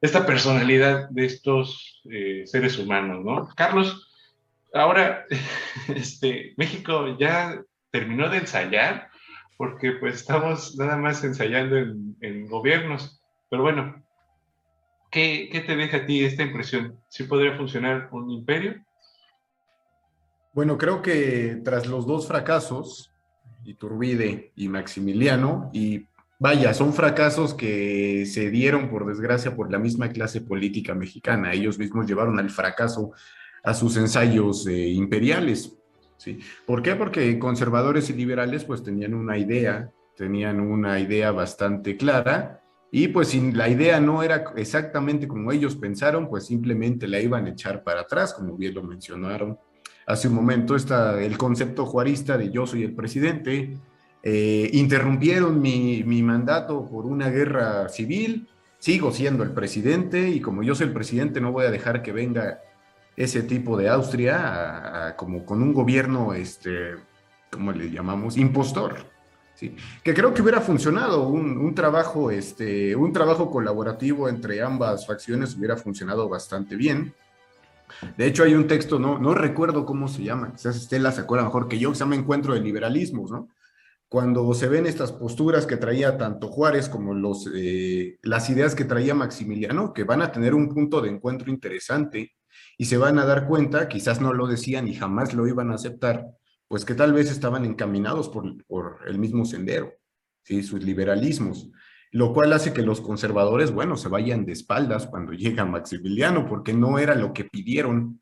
esta personalidad de estos eh, seres humanos, ¿no? Carlos, Ahora, [LAUGHS] este, México ya terminó de ensayar, porque pues estamos nada más ensayando en, gobiernos. Pero bueno, ¿qué, te deja a ti esta impresión? ¿Sí podría funcionar un imperio? Bueno, creo que tras los dos fracasos, Iturbide y Maximiliano, y vaya, son fracasos que se dieron por desgracia por la misma clase política mexicana. Ellos mismos llevaron al fracaso a sus ensayos eh, imperiales. ¿sí? ¿Por qué? Porque conservadores y liberales pues tenían una idea, tenían una idea bastante clara y pues si la idea no era exactamente como ellos pensaron, pues simplemente la iban a echar para atrás, como bien lo mencionaron hace un momento, está el concepto juarista de yo soy el presidente, eh, interrumpieron mi, mi mandato por una guerra civil, sigo siendo el presidente y como yo soy el presidente no voy a dejar que venga ese tipo de Austria como con un gobierno, este, ¿cómo le llamamos? Impostor. ¿sí? Que creo que hubiera funcionado, un, trabajo, este, un trabajo colaborativo entre ambas facciones hubiera funcionado bastante bien. De hecho, hay un texto, no, no recuerdo cómo se llama, quizás Estela se acuerda mejor que yo, que se llama Encuentro de Liberalismos, ¿no? Cuando se ven estas posturas que traía tanto Juárez como los, eh, las ideas que traía Maximiliano, que van a tener un punto de encuentro interesante y se van a dar cuenta, quizás no lo decían y jamás lo iban a aceptar, pues que tal vez estaban encaminados por, el mismo sendero, ¿sí? sus liberalismos, lo cual hace que los conservadores, bueno, se vayan de espaldas cuando [LAUGHS] llega Maximiliano, porque no era lo que pidieron,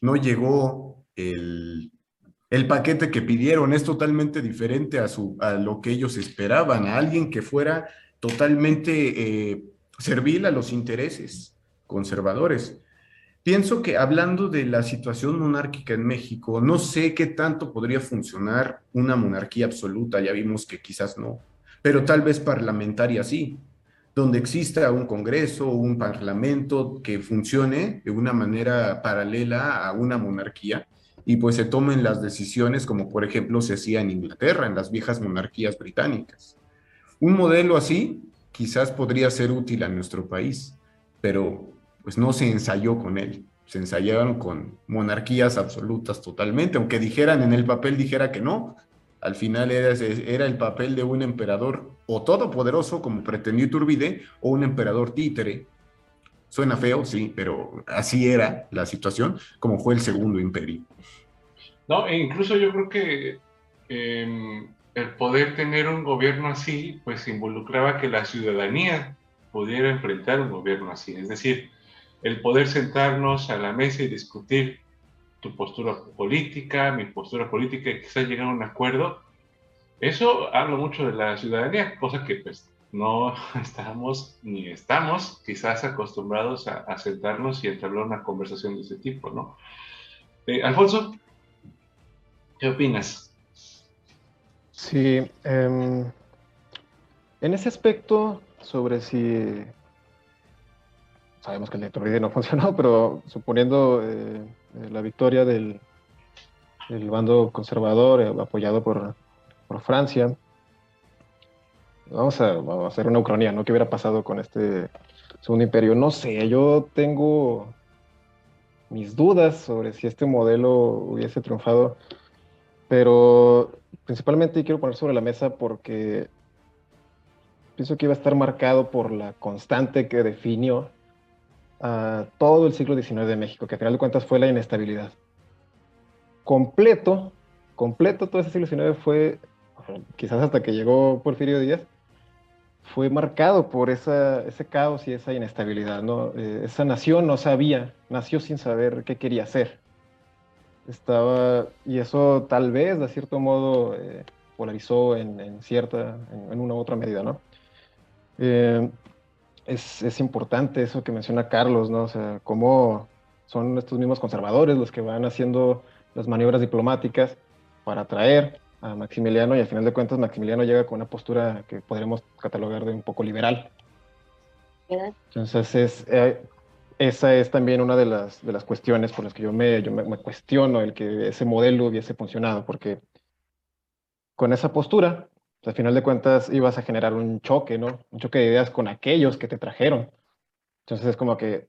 no llegó el, el paquete que pidieron, es totalmente diferente a, su, a lo que ellos esperaban, a alguien que fuera totalmente eh, servil a los intereses conservadores. Pienso que hablando de la situación monárquica en México, no sé qué tanto podría funcionar una monarquía absoluta, ya vimos que quizás no, pero tal vez parlamentaria sí, donde exista un Congreso, un Parlamento que funcione de una manera paralela a una monarquía y pues se tomen las decisiones como por ejemplo se hacía en Inglaterra, en las viejas monarquías británicas. Un modelo así quizás podría ser útil a nuestro país, pero pues no se ensayó con él. Se ensayaron con monarquías absolutas totalmente, aunque dijeran en el papel, dijera que no. Al final era, el papel de un emperador o todopoderoso, como pretendió Iturbide, o un emperador títere. Suena feo, sí, pero así era la situación, como fue el segundo imperio. No, e incluso yo creo que em, el poder tener un gobierno así, pues involucraba que la ciudadanía pudiera enfrentar un gobierno así. Es decir, el poder sentarnos a la mesa y discutir tu postura política, mi postura política y quizás llegar a un acuerdo, eso habla mucho de la ciudadanía, cosa que pues no [LAUGHS] estamos ni estamos quizás acostumbrados a, sentarnos y entablar una conversación de ese tipo, ¿no? Eh, Alfonso, ¿qué opinas? Sí, em, en ese aspecto sobre si sabemos que el Iturbide no [LAUGHS] funcionó, pero suponiendo eh, eh, la victoria del, bando conservador eh, apoyado por, Francia, vamos a, hacer una ucrania, ¿no? ¿Qué hubiera pasado con este segundo imperio? No sé, yo tengo mis dudas sobre si este modelo hubiese triunfado, pero principalmente quiero poner sobre la mesa porque pienso que iba a estar marcado por la constante que definió a todo el siglo XIX de México, que a final de cuentas fue la inestabilidad. Completo, completo todo ese siglo XIX fue quizás hasta que llegó Porfirio Díaz, fue marcado por ese caos y esa inestabilidad. ¿no? Eh, esa nación no sabía, nació sin saber qué quería hacer. Estaba, y eso tal vez, de cierto modo, eh, polarizó en, cierta, en, una u otra medida, ¿no? Eh, es, es, importante eso que menciona Carlos, ¿no? O sea, cómo son estos mismos conservadores los que van haciendo las maniobras diplomáticas para atraer a Maximiliano y al final de cuentas Maximiliano llega con una postura que podríamos catalogar de un poco liberal. Entonces es, eh, esa es también una de las, de las cuestiones por las que yo, me, yo me, cuestiono el que ese modelo hubiese funcionado, porque con esa postura, al final de cuentas ibas a generar un choque, ¿no? Un choque de ideas con aquellos que te trajeron. Entonces es como que,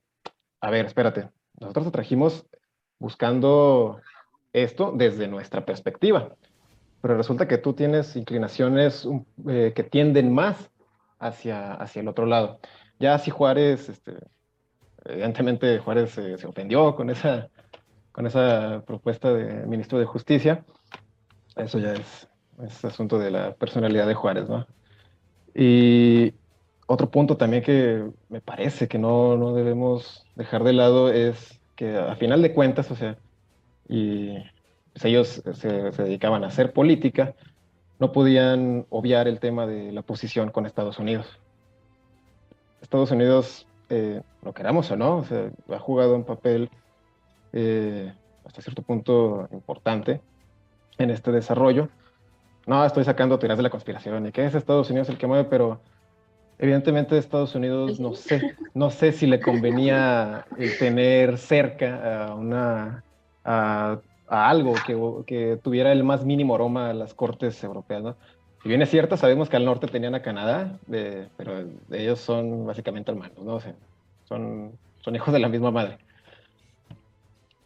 a ver, espérate, nosotros te trajimos buscando esto desde nuestra perspectiva pero resulta que tú tienes inclinaciones eh, que tienden más hacia, hacia el otro lado. Ya si Juárez, este, evidentemente Juárez se, ofendió con esa, con esa propuesta de ministro de Justicia, eso ya es, es asunto de la personalidad de Juárez, ¿no? Y otro punto también que me parece que no, no debemos dejar de lado es que a final de cuentas, o sea, y pues, ellos se, dedicaban a hacer política, no podían obviar el tema de la posición con Estados Unidos. Estados Unidos, eh, lo queramos o no, ha jugado un papel eh, hasta cierto punto importante en este desarrollo. No, estoy sacando teorías de la conspiración y que es Estados Unidos el que mueve, pero evidentemente Estados Unidos no sé, no sé si le convenía el tener cerca a una a algo que, tuviera el más mínimo aroma a las cortes europeas, ¿no? Si bien es cierto, sabemos que al norte tenían a Canadá, pero ellos son básicamente hermanos, ¿no? son, son hijos de la misma madre.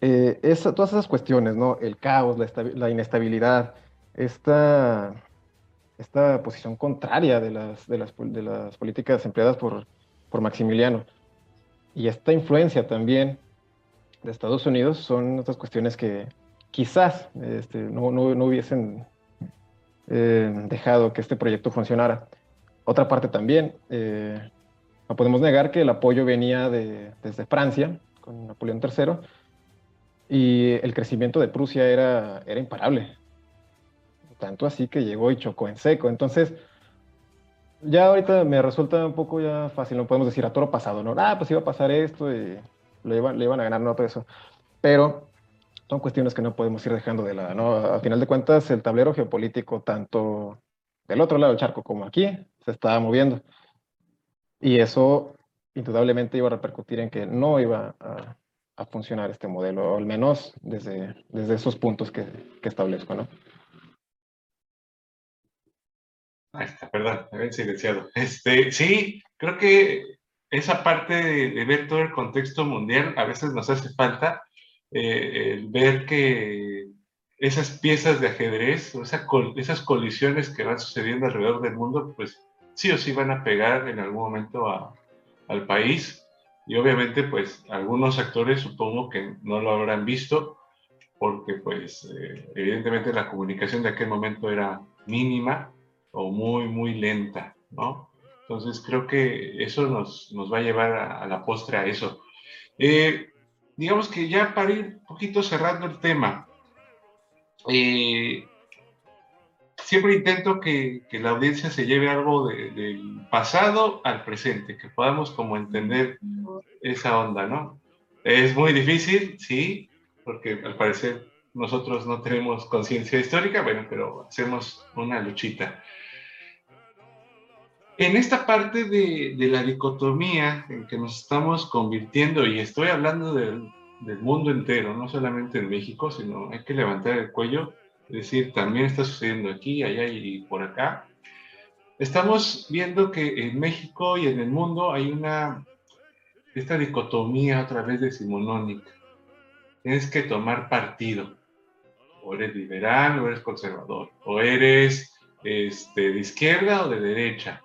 Eh, todas esas cuestiones, ¿no? El caos, la, inestabilidad, esta, esta posición contraria de las, de las, de las políticas empleadas por, por Maximiliano y esta influencia también de Estados Unidos son otras cuestiones que, quizás este, no, no, hubiesen eh, dejado que este proyecto funcionara. Otra parte también, eh, no podemos negar que el apoyo venía de, desde Francia, con Napoleón III, y el crecimiento de Prusia era, era imparable. Tanto así que llegó y chocó en seco. Entonces, ya ahorita me resulta un poco ya fácil, no podemos decir a toro pasado, ¿no? Ah, pues iba a pasar esto y le iban, le iban a ganar, no todo eso. Pero son cuestiones que no podemos ir dejando de lado, ¿no? A final de cuentas, el tablero geopolítico, tanto del otro lado del charco como aquí, se estaba moviendo. Y eso indudablemente iba a repercutir en que no iba a, funcionar este modelo, o al menos desde, desde esos puntos que, que establezco, ¿no? Ahí está, perdón, me había silenciado. Este, sí, creo que esa parte de, de, ver todo el contexto mundial a veces nos hace falta eh, el ver que esas piezas de ajedrez, o esas colisiones que van sucediendo alrededor del mundo, pues sí o sí van a pegar en algún momento al país. Y obviamente, pues algunos actores supongo que no lo habrán visto, porque pues eh, evidentemente la comunicación de aquel momento era mínima o muy, muy lenta, ¿no? Entonces creo que eso nos, nos va a llevar a, la postre a eso. Eh, digamos que ya para ir un poquito cerrando el tema, eh, siempre intento que, la audiencia se lleve algo del pasado al presente, que podamos como entender esa onda, ¿no? Es muy difícil, sí, porque al parecer nosotros no tenemos conciencia histórica, bueno, pero hacemos una luchita. En esta parte de, la dicotomía en que nos estamos convirtiendo, y estoy hablando del, mundo entero, no solamente en México, sino hay que levantar el cuello, es decir, también está sucediendo aquí, allá y por acá. Estamos viendo que en México y en el mundo hay una, esta dicotomía otra vez decimonónica. Tienes que tomar partido. O eres liberal o eres conservador. O eres este, de izquierda o de derecha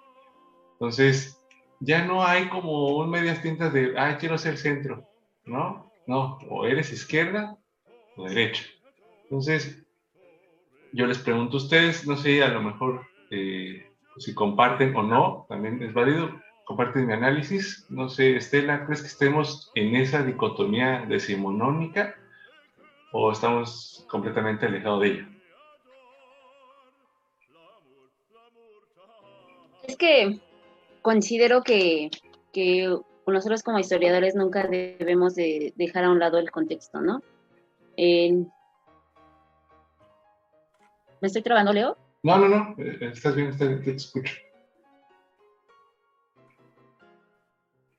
entonces, ya no hay como un medias tintas de, ah, quiero ser centro, ¿no? No, o eres izquierda o derecha. Entonces, yo les pregunto a ustedes, no sé, a lo mejor eh, si comparten o no, también es válido, comparten mi análisis. No sé, Estela, ¿crees que estemos en esa dicotomía decimonónica o estamos completamente alejados de ella? Es que considero que, nosotros como historiadores nunca debemos de dejar a un lado el contexto, ¿no? ¿Me estoy trabando, Leo? No, no, no, eh, estás bien, estás bien, te escucho.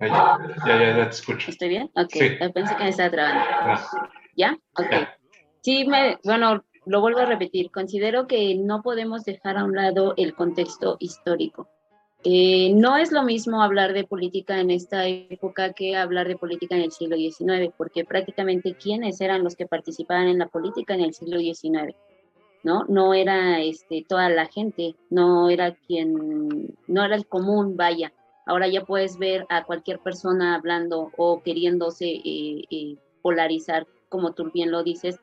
ya, ya, ya, te escucho. ¿Estoy bien? Ok, pensé que me estaba trabando. ¿Ya? Ok. Sí, me, bueno, lo vuelvo a repetir, considero que no podemos dejar a un lado el contexto histórico. Eh, no es lo mismo hablar de política en esta época que hablar de política en el siglo XIX, porque prácticamente quiénes eran los que participaban en la política en el siglo XIX, ¿no? No era este, toda la gente, no era quien, no era el común, vaya. Ahora ya puedes ver a cualquier persona hablando o queriéndose eh, eh, polarizar, como tú bien lo dices,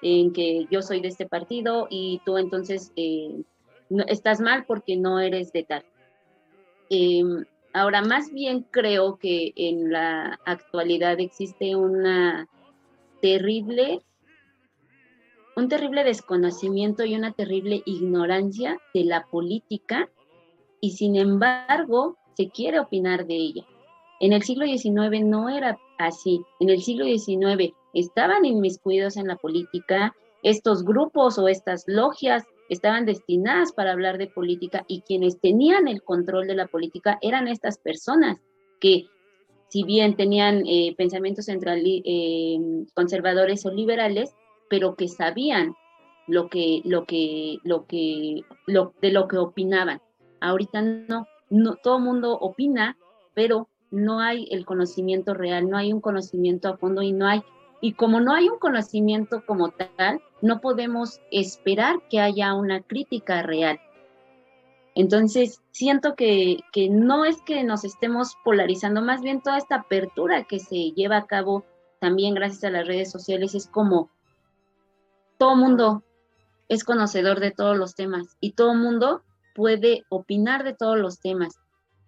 en que yo soy de este partido y tú entonces estás mal porque no eres de tal Em, ahora, más bien creo que en la actualidad existe una terrible, un terrible desconocimiento y una terrible ignorancia de la política y sin embargo se quiere opinar de ella. En el siglo XIX no era así. En el siglo XIX estaban inmiscuidos en la política estos grupos o estas logias estaban destinadas para hablar de política y quienes tenían el control de la política eran estas personas que si bien tenían eh, pensamientos eh, conservadores o liberales, pero que sabían lo que, lo que, lo que, lo, de lo que opinaban. Ahorita no, no, todo mundo opina, pero no hay el conocimiento real, no hay un conocimiento a fondo y no hay y como no hay un conocimiento como tal, no podemos esperar que haya una crítica real. Entonces, siento que, no es que nos estemos polarizando, más bien toda esta apertura que se lleva a cabo también gracias a las redes sociales es como todo mundo es conocedor de todos los temas y todo mundo puede opinar de todos los temas,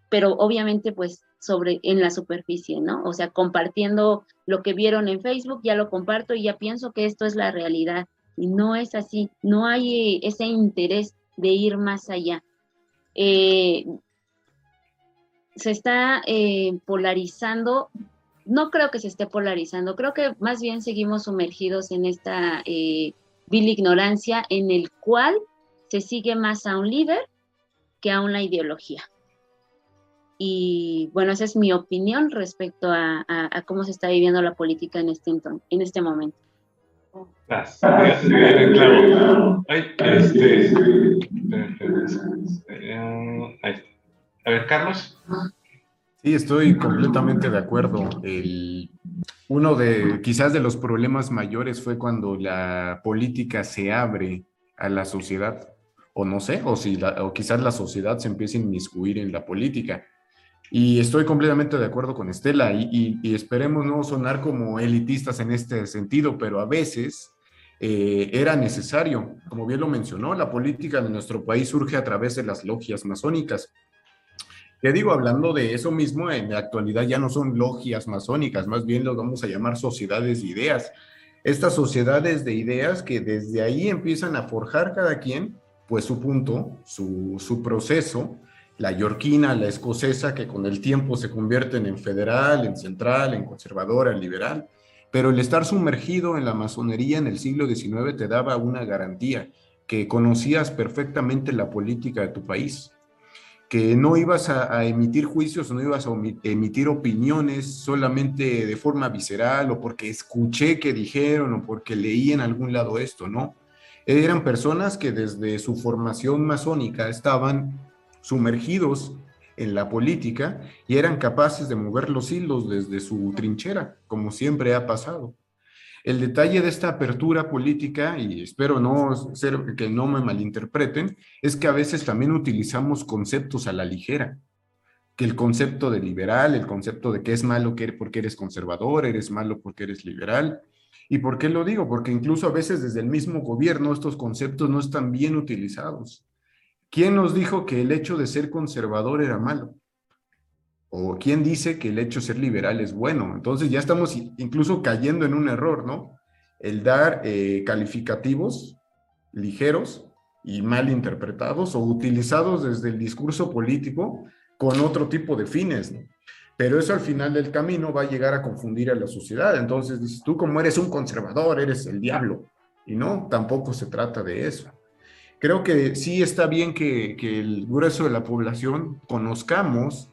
pero obviamente pues sobre en la superficie, ¿no? O sea, compartiendo lo que vieron en Facebook, ya lo comparto y ya pienso que esto es la realidad. Y no es así, no hay eh, ese interés de ir más allá. Eh, se está eh, polarizando, no creo que se esté polarizando, creo que más bien seguimos sumergidos en esta vil ignorancia en el cual se sigue más a un líder que a una ideología. Y bueno, esa es mi opinión respecto a, cómo se está viviendo la política en este, en este momento. Gracias. claro. Este, a ver, Carlos. Sí, estoy completamente de acuerdo. El, uno de quizás de los problemas mayores fue cuando la política se abre a la sociedad, o no sé, o, si o quizás la sociedad se empieza a inmiscuir en la política. Y estoy completamente de acuerdo con Estela y, esperemos no sonar como elitistas en este sentido, pero a veces eh, era necesario. Como bien lo mencionó, la política de nuestro país surge a través de las logias masónicas. Te digo, hablando de eso mismo, en la actualidad ya no son logias masónicas, más bien los vamos a llamar sociedades de ideas. Estas sociedades de ideas que desde ahí empiezan a forjar cada quien, pues su punto, su, su proceso, la yorquina, la escocesa, que con el tiempo se convierten en federal, en central, en conservadora, en liberal. Pero el estar sumergido en la masonería en el siglo XIX te daba una garantía, que conocías perfectamente la política de tu país, que no ibas a, emitir juicios, no ibas a emitir opiniones solamente de forma visceral o porque escuché que dijeron o porque leí en algún lado esto, ¿no? Eran personas que desde su formación masónica estaban sumergidos en la política y eran capaces de mover los hilos desde su trinchera, como siempre ha pasado. El detalle de esta apertura política, y espero no ser, que no me malinterpreten, es que a veces también utilizamos conceptos a la ligera, que el concepto de liberal, el concepto de que es malo porque eres conservador, eres malo porque eres liberal, ¿Y por qué lo digo? Porque incluso a veces desde el mismo gobierno estos conceptos no están bien utilizados. ¿Quién nos dijo que el hecho de ser conservador era malo? ¿O quién dice que el hecho de ser liberal es bueno? Entonces ya estamos incluso cayendo en un error, ¿no? El dar eh, calificativos ligeros y mal interpretados o utilizados desde el discurso político con otro tipo de fines, ¿no? Pero eso al final del camino va a llegar a confundir a la sociedad. Entonces dices, tú como eres un conservador, eres el diablo. Y no, tampoco se trata de eso. Creo que sí está bien que, el grueso de la población conozcamos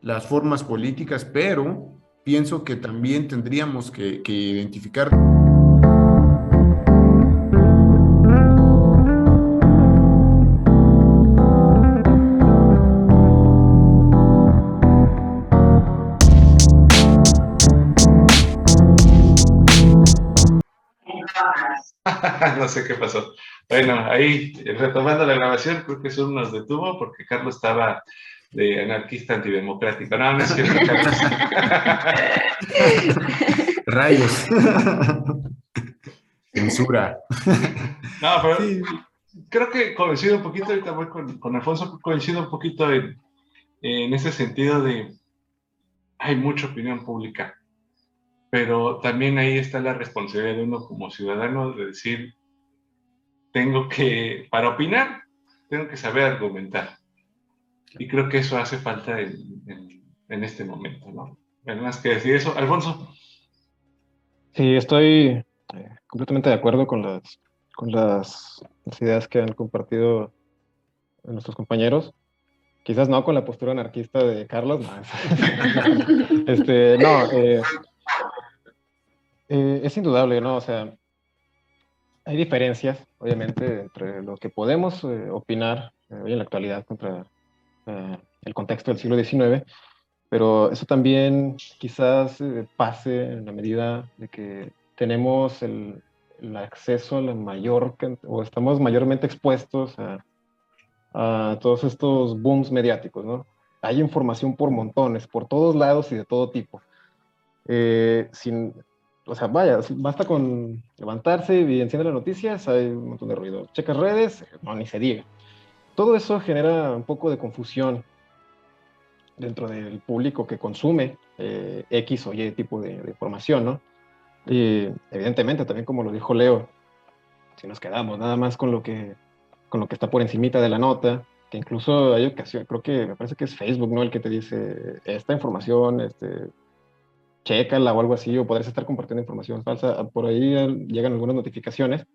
las formas políticas, pero pienso que también tendríamos que identificar... [LAUGHS] no sé qué pasó. Bueno, ahí retomando la grabación, creo que eso nos detuvo porque Carlos estaba de anarquista antidemocrático. No, no es que Carlos. [LAUGHS] Rayos. [LAUGHS] Censura. No, pero creo que coincido un poquito, ahorita voy con, con Alfonso, coincido un poquito en, en ese sentido de hay mucha opinión pública pero también ahí está la responsabilidad de uno como ciudadano de decir, tengo que, para opinar, tengo que saber argumentar. Y creo que eso hace falta en, este momento, ¿no? más que decir eso. Alfonso. Sí, estoy eh, completamente de acuerdo con las, con las, ideas que han compartido nuestros compañeros. Quizás no con la postura anarquista de Carlos, no. [LAUGHS] este, no, eh, eh, es indudable, ¿no? O sea, hay diferencias, obviamente, entre lo que podemos eh, opinar eh, hoy en la actualidad contra el contexto del siglo XIX, pero eso también quizás pase en la medida de que tenemos el, acceso a la mayor, o estamos mayormente expuestos a, a todos estos booms mediáticos, ¿no? Hay información por montones, por todos lados y de todo tipo. sin, o sea, vaya, basta con levantarse y enciende las noticias, hay un montón de ruido. Checas redes, no, ni se diga. Todo eso genera un poco de confusión dentro del público que consume eh, X o Y tipo de, información, ¿no? Y evidentemente, también como lo dijo Leo, si nos quedamos nada más con lo que, con lo que está por encimita de la nota, que incluso hay ocasiones, creo que me parece que es Facebook, ¿no? El que te dice, esta información, este, chécala o algo así, o podrías estar compartiendo información falsa. Por ahí llegan algunas notificaciones.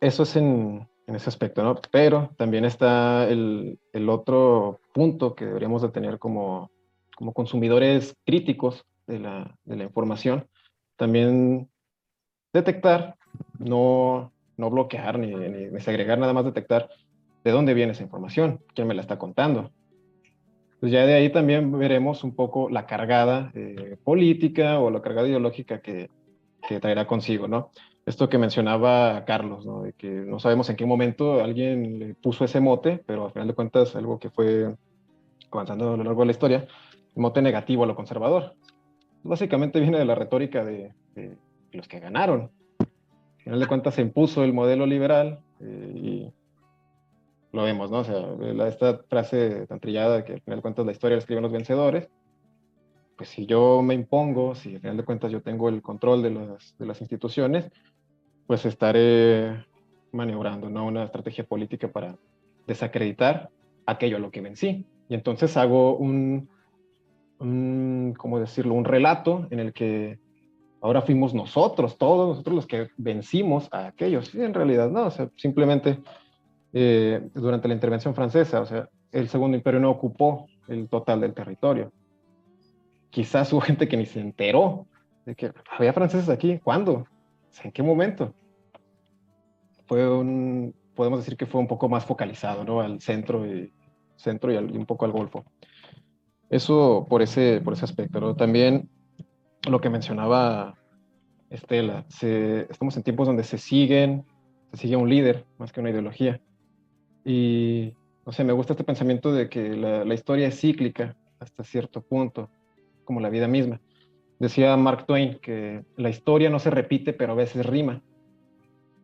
Eso es en, ese aspecto, ¿no? Pero también está el, otro punto que deberíamos de tener como, como consumidores críticos de la, información. También detectar, no, no bloquear ni, ni segregar, nada más detectar de dónde viene esa información, quién me la está contando, pues ya de ahí también veremos un poco la cargada eh, política o la cargada ideológica que, que, traerá consigo, ¿no? Esto que mencionaba Carlos, ¿no? De que no sabemos en qué momento alguien le puso ese mote, pero al final de cuentas algo que fue avanzando a lo largo de la historia, el mote negativo a lo conservador. Básicamente viene de la retórica de, los que ganaron. Al final de cuentas se impuso el modelo liberal eh, y lo vemos, ¿no? O sea, esta frase tan trillada que al final de cuentas la historia la escriben los vencedores, pues si yo me impongo, si al final de cuentas yo tengo el control de las, de las instituciones, pues estaré maniobrando, ¿no? Una estrategia política para desacreditar aquello a lo que vencí. Y entonces hago un, un, ¿cómo decirlo? Un relato en el que ahora fuimos nosotros, todos nosotros los que vencimos a aquellos. Y en realidad no, o sea, simplemente eh, durante la intervención francesa, o sea, el Segundo Imperio no ocupó el total del territorio. Quizás hubo gente que ni se enteró de que había franceses aquí. ¿Cuándo? ¿En qué momento? Fue un, podemos decir que fue un poco más focalizado, ¿no? Al centro y, centro y, un poco al Golfo. Eso por ese, por ese aspecto, ¿no? También lo que mencionaba Estela, estamos en tiempos donde se siguen, se sigue un líder más que una ideología. Y, o sea, me gusta este pensamiento de que la, historia es cíclica hasta cierto punto, como la vida misma. Decía Mark Twain que la historia no se repite, pero a veces rima.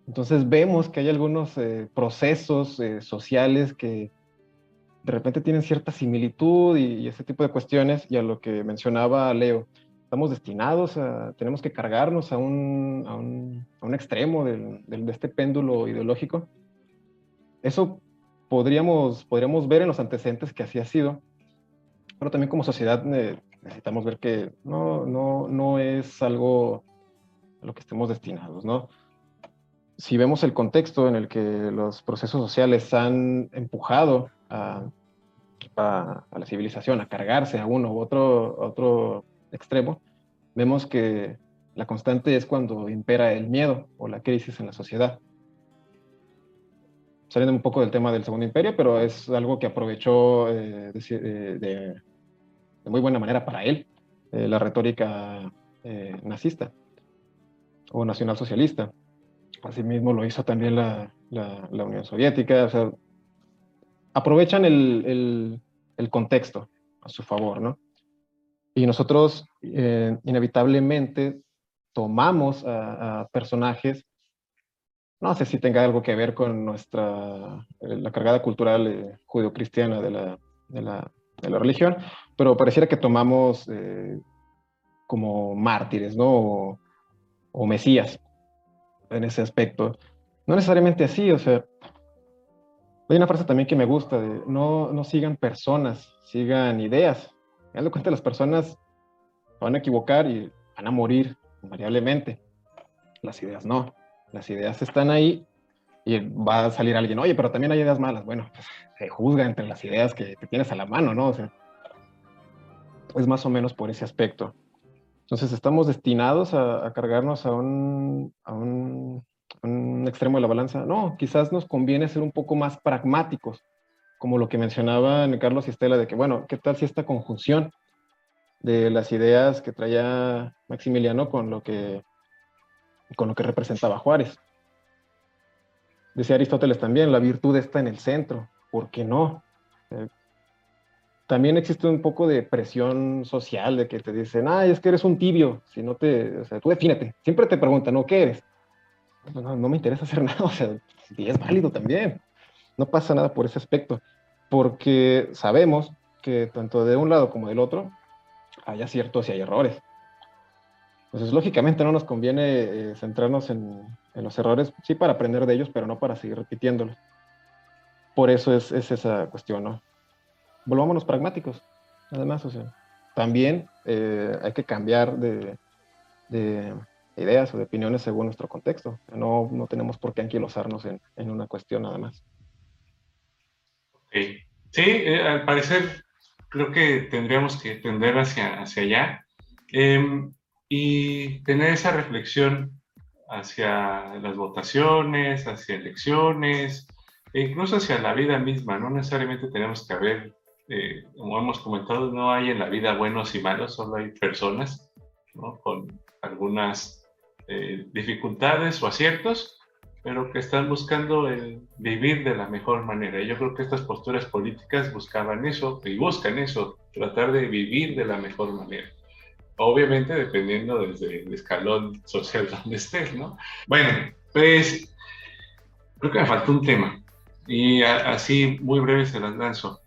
Entonces vemos que hay algunos eh, procesos eh, sociales que de repente tienen cierta similitud y, ese tipo de cuestiones, y a lo que mencionaba Leo, estamos destinados a, tenemos que cargarnos a un, a un, a un extremo del, de este péndulo ideológico. Eso podríamos, podríamos ver en los antecedentes que así ha sido, pero también como sociedad eh, necesitamos ver que no, no, no es algo a lo que estemos destinados, ¿no? Si vemos el contexto en el que los procesos sociales han empujado a, a, la civilización a cargarse a uno u otro, otro extremo, vemos que la constante es cuando impera el miedo o la crisis en la sociedad. Saliendo un poco del tema del Segundo Imperio, pero es algo que aprovechó eh, de, de, muy buena manera para él eh, la retórica eh, nazista o nacionalsocialista. Asimismo lo hizo también la, Unión Soviética. Aprovechan el, contexto a su favor, ¿no? Y nosotros eh, inevitablemente tomamos a, personajes, no sé si tenga algo que ver con nuestra, eh, la cargada cultural eh, judio-cristiana de la, de, la, de la, religión, pero pareciera que tomamos como mártires, ¿no? O, mesías en ese aspecto. No necesariamente así, o sea, hay una frase también que me gusta, de no, no sigan personas, sigan ideas. Me cuenta, las personas van a equivocar y van a morir invariablemente. Las ideas no. Las ideas están ahí y va a salir alguien, oye, pero también hay ideas malas. Bueno, pues se juzga entre las ideas que, tienes a la mano, ¿no? Es más o menos por ese aspecto. Entonces estamos destinados a, cargarnos a un, a un un extremo de la balanza. No, quizás nos conviene ser un poco más pragmáticos, como lo que mencionaban Carlos y Estela, de que, bueno, ¿qué tal si esta conjunción de las ideas que traía Maximiliano con lo que, con lo que representaba Juárez? Decía Aristóteles también, la virtud está en el centro, ¿por qué no? Eh, también existe un poco de presión social de que te dicen, ay, es que eres un tibio, si no te, o sea, tú defínete. Siempre te preguntan, ¿no? ¿Qué eres? no, me interesa hacer [LAUGHS] nada, o sea, y es válido también. No pasa nada por ese aspecto, porque sabemos que tanto de un lado como del otro hay aciertos y hay errores. Entonces, lógicamente no nos conviene eh, centrarnos en, los errores, sí para aprender de ellos, pero no para seguir repitiéndolos. Por eso es, esa cuestión, ¿no? Volvámonos pragmáticos, además, o también eh, hay que cambiar de, ideas o de opiniones según nuestro contexto. No, no tenemos por qué anquilosarnos en, en una cuestión nada más. Sí, eh, al parecer creo que tendríamos que tender hacia, hacia allá em, y tener esa reflexión hacia las votaciones, hacia elecciones, e incluso hacia la vida misma. No necesariamente tenemos que haber, eh, como hemos comentado, no hay en la vida buenos y malos, solo hay personas ¿no? con algunas eh, dificultades o aciertos, pero que están buscando el vivir de la mejor manera. Yo creo que estas posturas políticas buscaban eso y buscan eso, tratar de vivir de la mejor manera. Obviamente dependiendo desde escalón social [LAUGHS] donde estés, ¿no? Bueno, pues creo que me faltó un tema y así muy breve se las lanzo.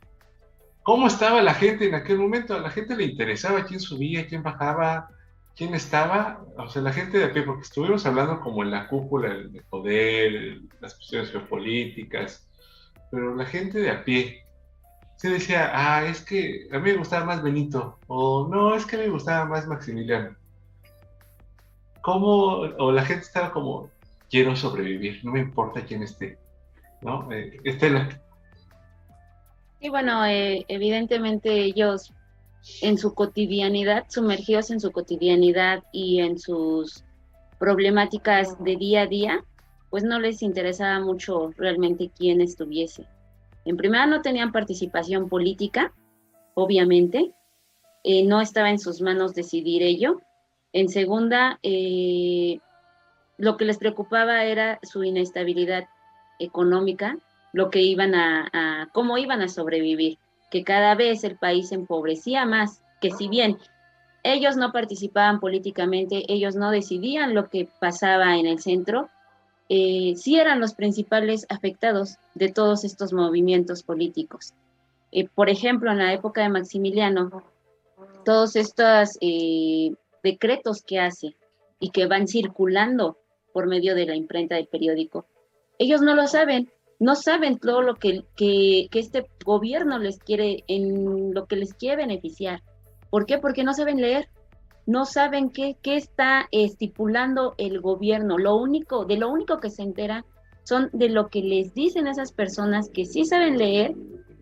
¿Cómo estaba la gente en aquel momento? A la gente le interesaba quién subía, quién bajaba, quién estaba, o sea, la gente de a pie, porque estuvimos hablando como en la cúpula del poder, las cuestiones geopolíticas, pero la gente de a pie se decía, ah, es que a mí me gustaba más Benito, o no, es que me gustaba más Maximiliano. ¿Cómo? O la gente estaba como, quiero sobrevivir, no me importa quién esté, ¿no? Eh, Estela. Y bueno, eh, evidentemente ellos en su cotidianidad, sumergidos en su cotidianidad y en sus problemáticas de día a día, pues no les interesaba mucho realmente quién estuviese. En primera no tenían participación política, obviamente, eh, no estaba en sus manos decidir ello. En segunda, eh, lo que les preocupaba era su inestabilidad económica, lo que iban a cómo iban a sobrevivir que cada vez el país empobrecía más, que si bien ellos no participaban políticamente, ellos no decidían lo que pasaba en el centro, eh, sí eran los principales afectados de todos estos movimientos políticos. Eh, por ejemplo, en la época de Maximiliano, todos estos eh, decretos que hace y que van circulando por medio de la imprenta del periódico, ellos no lo saben, no saben todo lo que, que, este gobierno les quiere, en lo que les quiere beneficiar. ¿Por qué? Porque no saben leer, no saben qué, qué está estipulando el gobierno. Lo único, de lo único que se entera son de lo que les dicen esas personas que sí saben leer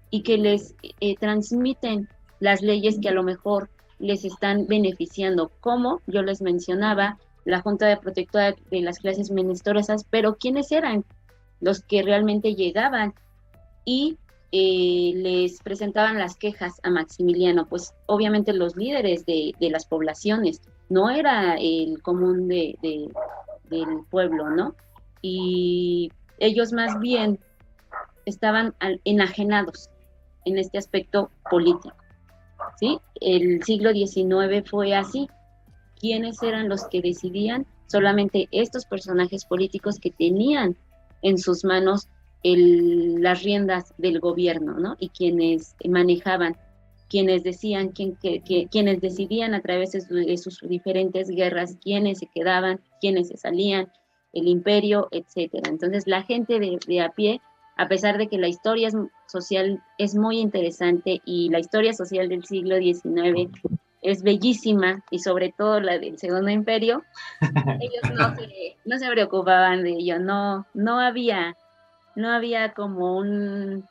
y que les eh, transmiten las leyes que a lo mejor les están beneficiando, como yo les mencionaba, la Junta de Protectora de las Clases Ministrosas, pero ¿quiénes eran los que realmente llegaban. Y eh, les presentaban las quejas a Maximiliano? Pues obviamente los líderes de, las poblaciones, no era el común de, del pueblo, ¿no? Y ellos más bien estaban enajenados en este aspecto político. ¿sí? El siglo XIX fue así. ¿Quiénes eran los que decidían? Solamente estos personajes políticos que tenían en sus manos las riendas del gobierno, ¿no? Y quienes manejaban, quienes decían, quienes decidían a través de, sus diferentes guerras, quiénes se quedaban, quiénes se salían, el imperio, etcétera. Entonces la gente de a pie a pesar de que la historia social es muy interesante y la historia social del siglo XIX es bellísima y sobre todo la del Segundo Imperio, [LAUGHS] ellos no se, preocupaban de ello, no, no había, no había como un,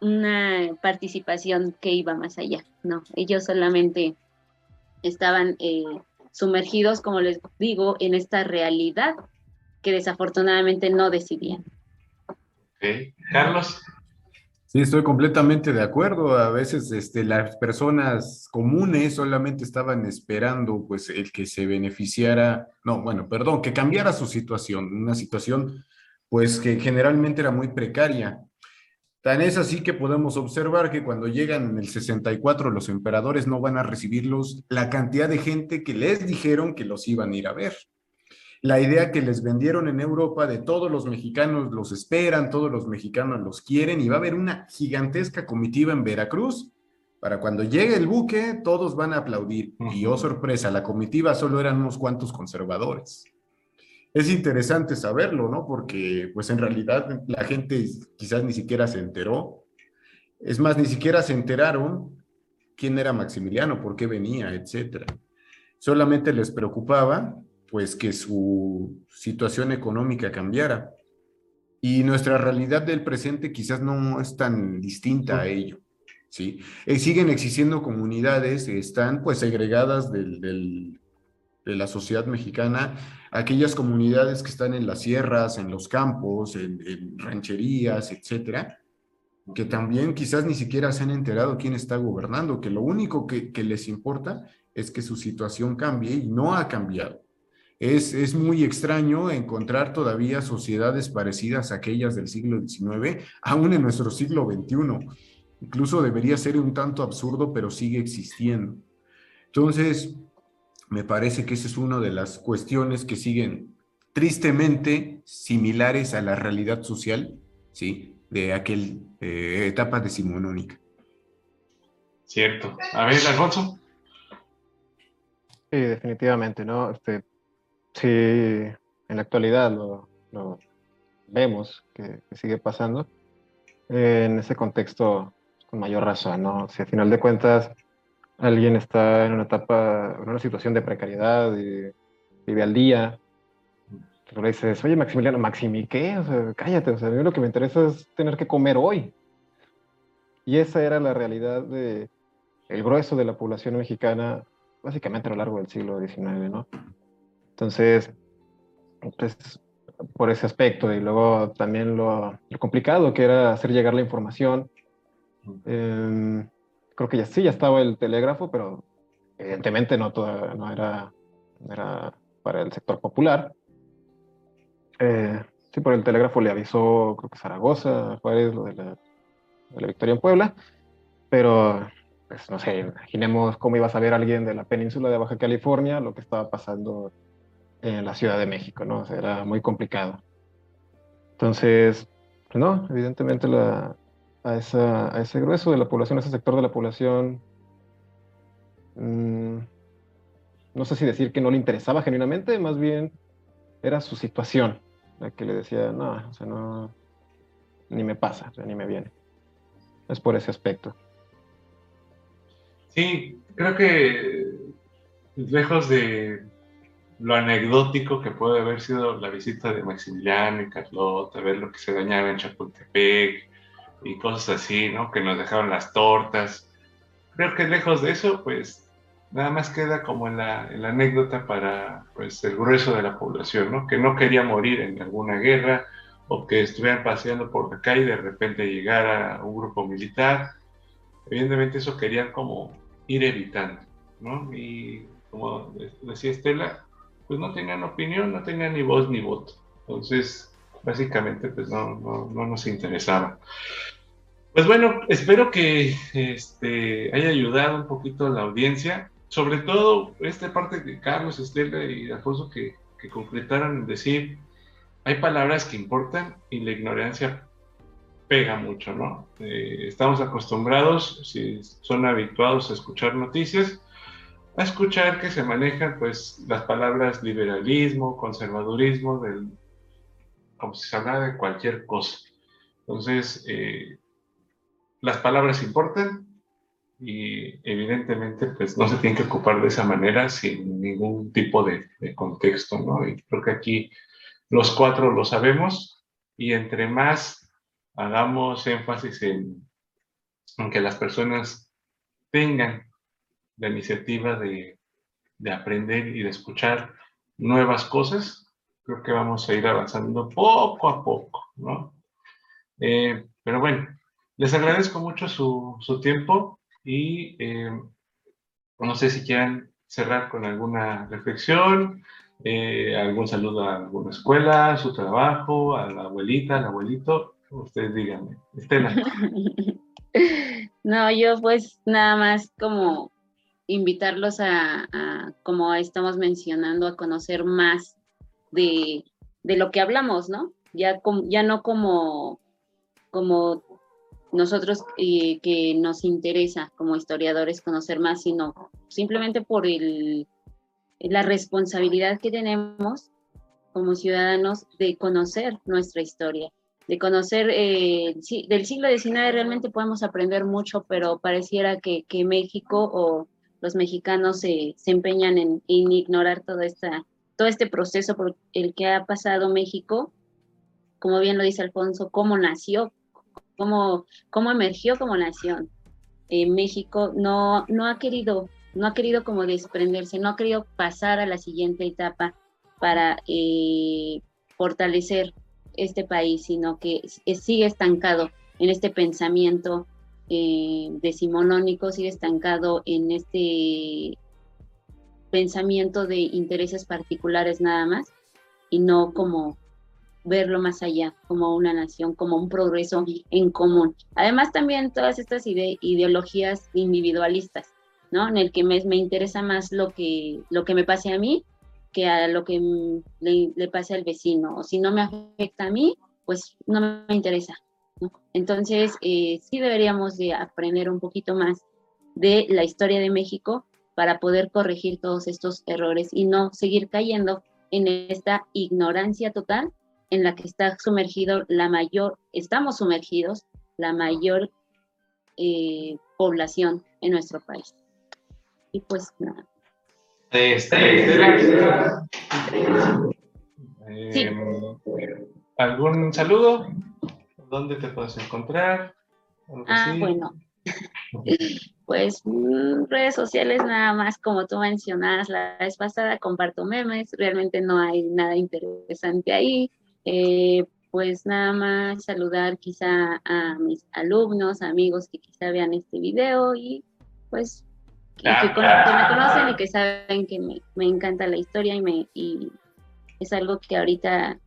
una participación que iba más allá, no, ellos solamente estaban eh, sumergidos, como les digo, en esta realidad que desafortunadamente no decidían. Carlos. Sí, estoy completamente de acuerdo. A veces este, las personas comunes solamente estaban esperando pues el que se beneficiara, no, bueno, perdón, que cambiara su situación, una situación pues que generalmente era muy precaria. Tan es así que podemos observar que cuando llegan en el 64 los emperadores no van a recibirlos la cantidad de gente que les dijeron que los iban a ir a ver la idea que les vendieron en Europa de todos los mexicanos los esperan, todos los mexicanos los quieren y va a haber una gigantesca comitiva en Veracruz. Para cuando llegue el buque, todos van a aplaudir. Y oh sorpresa, la comitiva solo eran unos cuantos conservadores. Es interesante saberlo, ¿no? Porque pues en realidad la gente quizás ni siquiera se enteró. Es más, ni siquiera se enteraron quién era Maximiliano, por qué venía, etcétera. Solamente les preocupaba pues que su situación económica cambiara. Y nuestra realidad del presente quizás no es tan distinta a ello. ¿sí? Eh, siguen existiendo comunidades, están pues segregadas de la sociedad mexicana, aquellas comunidades que están en las sierras, en los campos, en, rancherías, etcétera, que también quizás ni siquiera se han enterado quién está gobernando, que lo único que, que les importa es que su situación cambie y no ha cambiado. Es, muy extraño encontrar todavía sociedades parecidas a aquellas del siglo XIX, aún en nuestro siglo XXI. Incluso debería ser un tanto absurdo, pero sigue existiendo. Entonces, me parece que esa es una de las cuestiones que siguen tristemente similares a la realidad social, ¿sí? De aquella eh, etapa decimonónica. Cierto. A ver, Alfonso. Sí, definitivamente, ¿no? Este, Sí, en la actualidad lo, vemos que, sigue pasando. en ese contexto, con mayor razón, ¿no? Si al final de cuentas alguien está en una etapa, en una situación de precariedad y vive al día, tú le dices, oye Maximiliano, Maximi, ¿qué? O sea, cállate, o sea, a mí lo que me interesa es tener que comer hoy. Y esa era la realidad de el grueso de la población mexicana, básicamente a lo largo del siglo XIX, ¿no? Entonces, pues, por ese aspecto y luego también lo, complicado que era hacer llegar la información. Em, creo que ya sí, ya estaba el telégrafo, pero evidentemente no, no, era, era para el sector popular. Eh, sí, por el telégrafo le avisó, creo que Zaragoza, Juárez, lo de la, de la victoria en Puebla, pero pues no sé, imaginemos cómo iba a saber alguien de la península de Baja California lo que estaba pasando en la Ciudad de México, ¿no? O sea, era muy complicado. Entonces, pues no, evidentemente la, a, ese grueso de la población, a ese sector de la población, mmm, no sé si decir que no le interesaba genuinamente, más bien era su situación la que le decía, no, o sea, no, ni me pasa, ni me viene. Es por ese aspecto. Sí, creo que lejos de lo anecdótico que puede haber sido la visita de Maximiliano y Carlota, ver lo que se dañaba en Chapultepec y cosas así, ¿no? Que nos dejaron las tortas. Creo que lejos de eso, pues nada más queda como en la, anécdota para pues, el grueso de la población, ¿no? Que no quería morir en alguna guerra o que estuvieran paseando por acá y de repente llegara un grupo militar. Evidentemente eso querían como ir evitando, ¿no? Y como decía Estela, pues no tenían opinión, no tenían ni voz ni voto. Entonces, básicamente, pues no, no, no nos interesaba. Pues bueno, espero que este, haya ayudado un poquito a la audiencia sobre todo esta parte de Carlos, Estela y Alfonso que, que concretaron en decir, hay palabras que importan y la ignorancia pega mucho, ¿no? Eh, estamos acostumbrados, si son habituados a escuchar noticias, a escuchar que se manejan pues las palabras liberalismo, conservadurismo, del, como si se hablara de cualquier cosa. Entonces, eh, las palabras importan, y evidentemente pues no se tiene que ocupar de esa manera sin ningún tipo de, contexto, ¿no? Y creo que aquí los cuatro lo sabemos y entre más hagamos énfasis en, que las personas tengan la iniciativa de, de, aprender y de escuchar nuevas cosas, creo que vamos a ir avanzando poco a poco, ¿no? Eh, pero bueno, les agradezco mucho su, su tiempo. Y eh, no sé si quieren cerrar con alguna reflexión, eh, algún saludo a alguna escuela, a su trabajo, a la abuelita, al abuelito. Ustedes díganme. Estela. [LAUGHS] No, yo pues nada más como invitarlos a, como estamos mencionando, a conocer más de, de lo que hablamos, ¿no? Ya, ya no como, como nosotros eh, que nos interesa como historiadores conocer más, sino simplemente por el, la responsabilidad que tenemos como ciudadanos de conocer nuestra historia, de conocer eh, del siglo XIX realmente podemos aprender mucho, pero pareciera que, que México o los mexicanos se, se empeñan en, en, ignorar todo, esta, todo este proceso por el que ha pasado México, como bien lo dice Alfonso, cómo nació, cómo, cómo emergió como nación. Eh, México no, no ha querido, no ha querido como desprenderse, no ha querido pasar a la siguiente etapa para eh, fortalecer este país, sino que sigue estancado en este pensamiento eh, decimonónico, sigue estancado en este pensamiento de intereses particulares nada más y no como verlo más allá, como una nación, como un progreso en común. Además, también todas estas ideologías individualistas, ¿no? En el que me, me, interesa más lo que, lo que me pase a mí que a lo que le, pase al vecino. O si no me afecta a mí, pues no me interesa. Entonces, eh, sí deberíamos de aprender un poquito más de la historia de México para poder corregir todos estos errores y no seguir cayendo en esta ignorancia total en la que está sumergido la mayor, estamos sumergidos la mayor eh, población en nuestro país. Y pues nada. Este, eh, ¿Algún saludo? ¿Dónde te puedes encontrar? Ah, bueno. [LAUGHS] Pues mm, redes sociales nada más como tú mencionas la vez pasada, comparto memes, realmente no hay nada interesante ahí. Eh, pues nada más saludar quizá a mis alumnos, amigos que quizá vean este video y pues que, me conocen y que saben que me, encanta la historia y, me, y es algo que ahorita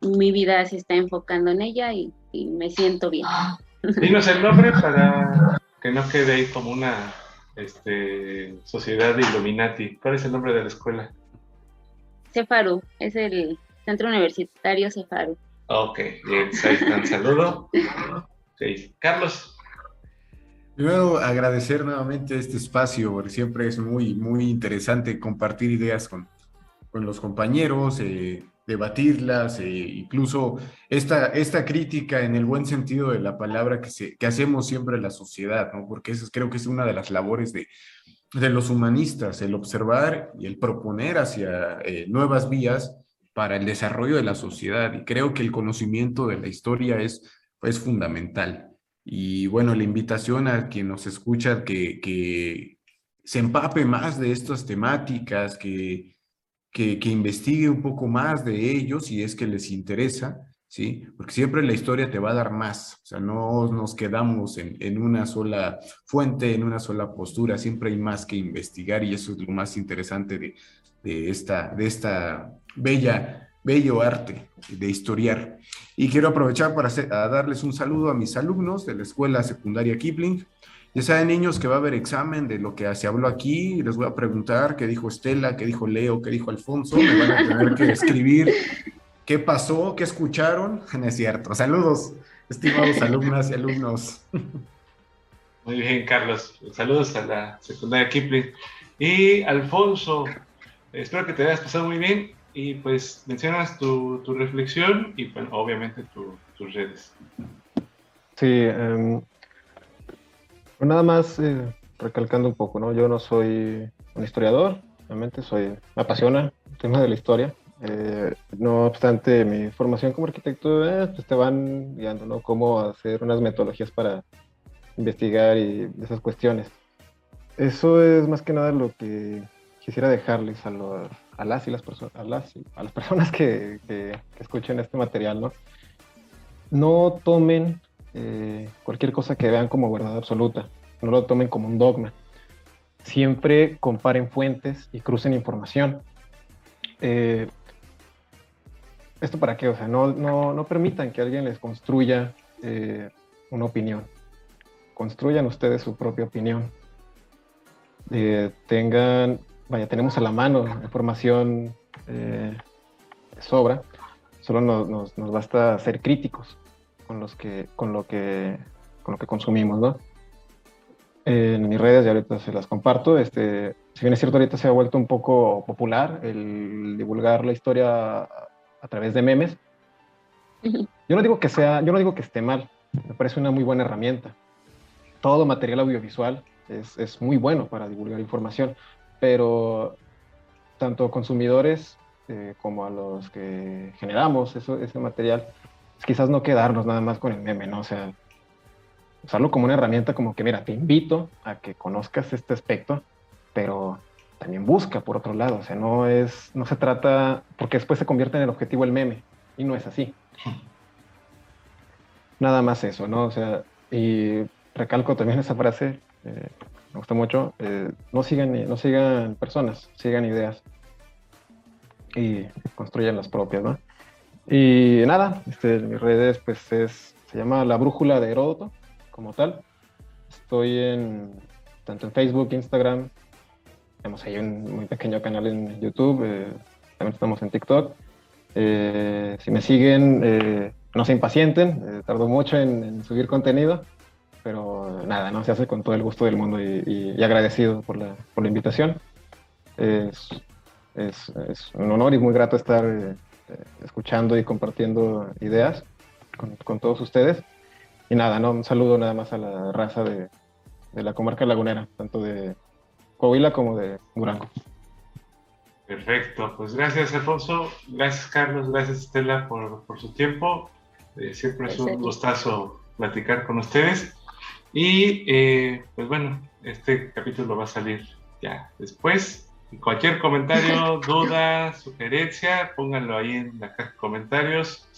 mi vida se está enfocando en ella y, me siento bien. [LAUGHS] Dinos el nombre para que no quede ahí como una este, sociedad de Illuminati. ¿Cuál es el nombre de la escuela? Cefaru, es el Centro Universitario Cefaru. Ok, bien, ahí está, saludo. Carlos. Primero, agradecer nuevamente este espacio, porque siempre es muy, muy interesante compartir ideas con, con los compañeros, eh, debatirlas, eh, incluso esta, esta crítica en el buen sentido de la palabra que, se, que hacemos siempre la sociedad, ¿no? porque eso creo que es una de las labores de, de los humanistas, el observar y el proponer hacia eh, nuevas vías para el desarrollo de la sociedad. Y creo que el conocimiento de la historia es, es fundamental. Y bueno, la invitación a quien nos escucha que, que se empape más de estas temáticas, que, que, investigue un poco más de ellos si es que les interesa, ¿sí? Porque siempre la historia te va a dar más, o sea, no nos quedamos en, en una sola fuente, en una sola postura, siempre hay más que investigar y eso es lo más interesante de, de esta, de esta bella, bello arte de historiar. Y quiero aprovechar para darles un saludo a mis alumnos de la Escuela Secundaria Kipling. Ya saben, niños, que va a haber examen de lo que se habló aquí. Les voy a preguntar qué dijo Estela, qué dijo Leo, qué dijo Alfonso. Me van a tener que escribir qué pasó, qué escucharon. [LAUGHS] No es cierto. Saludos, estimados alumnas y alumnos. Muy bien, Carlos. Saludos a la secundaria Kipling. Y Alfonso, espero que te hayas pasado muy bien y pues mencionas tu, tu reflexión y bueno, obviamente tus redes. Sí, eh, nada más eh, recalcando un poco, ¿no? Yo no soy un historiador, realmente soy, me apasiona el tema de la historia. Eh, no obstante, mi formación como arquitecto, eh, pues te van guiando, ¿no? Cómo hacer unas metodologías para investigar y esas cuestiones. Eso es más que nada lo que quisiera dejarles a las y las personas, a las, a las [LAUGHS] personas que, que, que, escuchen este material, ¿no? No tomen eh, cualquier cosa que vean como verdad absoluta, no lo tomen como un dogma. Siempre comparen fuentes y crucen información. Eh, ¿Esto para qué? O sea, no, no, permitan que alguien les construya eh, una opinión. Construyan ustedes su propia opinión. Tengan vaya, tenemos a la mano información sobra, solo nos, nos, nos, basta ser críticos con, los que, con, lo que, con lo que consumimos, ¿no? En mis redes, ya ahorita se las comparto, este, si bien es cierto, ahorita se ha vuelto un poco popular el divulgar la historia a través de memes. Yo no digo que sea, yo no digo que esté mal, me parece una muy buena herramienta. Todo material audiovisual es, es muy bueno para divulgar información, pero tanto consumidores eh, como a los que generamos eso, ese material, pues quizás no quedarnos nada más con el meme, ¿no? O sea, usarlo como una herramienta como que, mira, te invito a que conozcas este aspecto, pero también busca por otro lado, o sea, no es, no se trata, porque después se convierte en el objetivo el meme, y no es así. Nada más eso, ¿no? O sea, y recalco también esa frase, eh, me gusta mucho, eh, no, sigan, no sigan personas, sigan ideas y construyan las propias, ¿no? Y nada, este, mis redes pues es, se llama La Brújula de Heródoto, como tal. Estoy en, tanto en Facebook, Instagram, tenemos ahí un muy pequeño canal en YouTube, eh, también estamos en TikTok. Eh, si me siguen, eh, no se impacienten, tardo mucho en, subir contenido, pero nada, no se hace con todo el gusto del mundo y, agradecido por la, por la invitación. Es, es, un honor y muy grato estar eh, escuchando y compartiendo ideas con, con, todos ustedes. Y nada, ¿no? un saludo nada más a la raza de, de la comarca lagunera, tanto de Coahuila como de Durango. Perfecto, pues gracias Alfonso, gracias Carlos, gracias Estela por, por su tiempo. Eh, siempre es un gustazo platicar con ustedes. Y eh, pues bueno, este capítulo va a salir ya después. Cualquier comentario, [LAUGHS] duda, sugerencia, pónganlo ahí en la caja de comentarios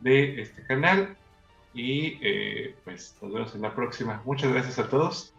de este canal. Y eh, pues nos vemos en la próxima. Muchas gracias a todos.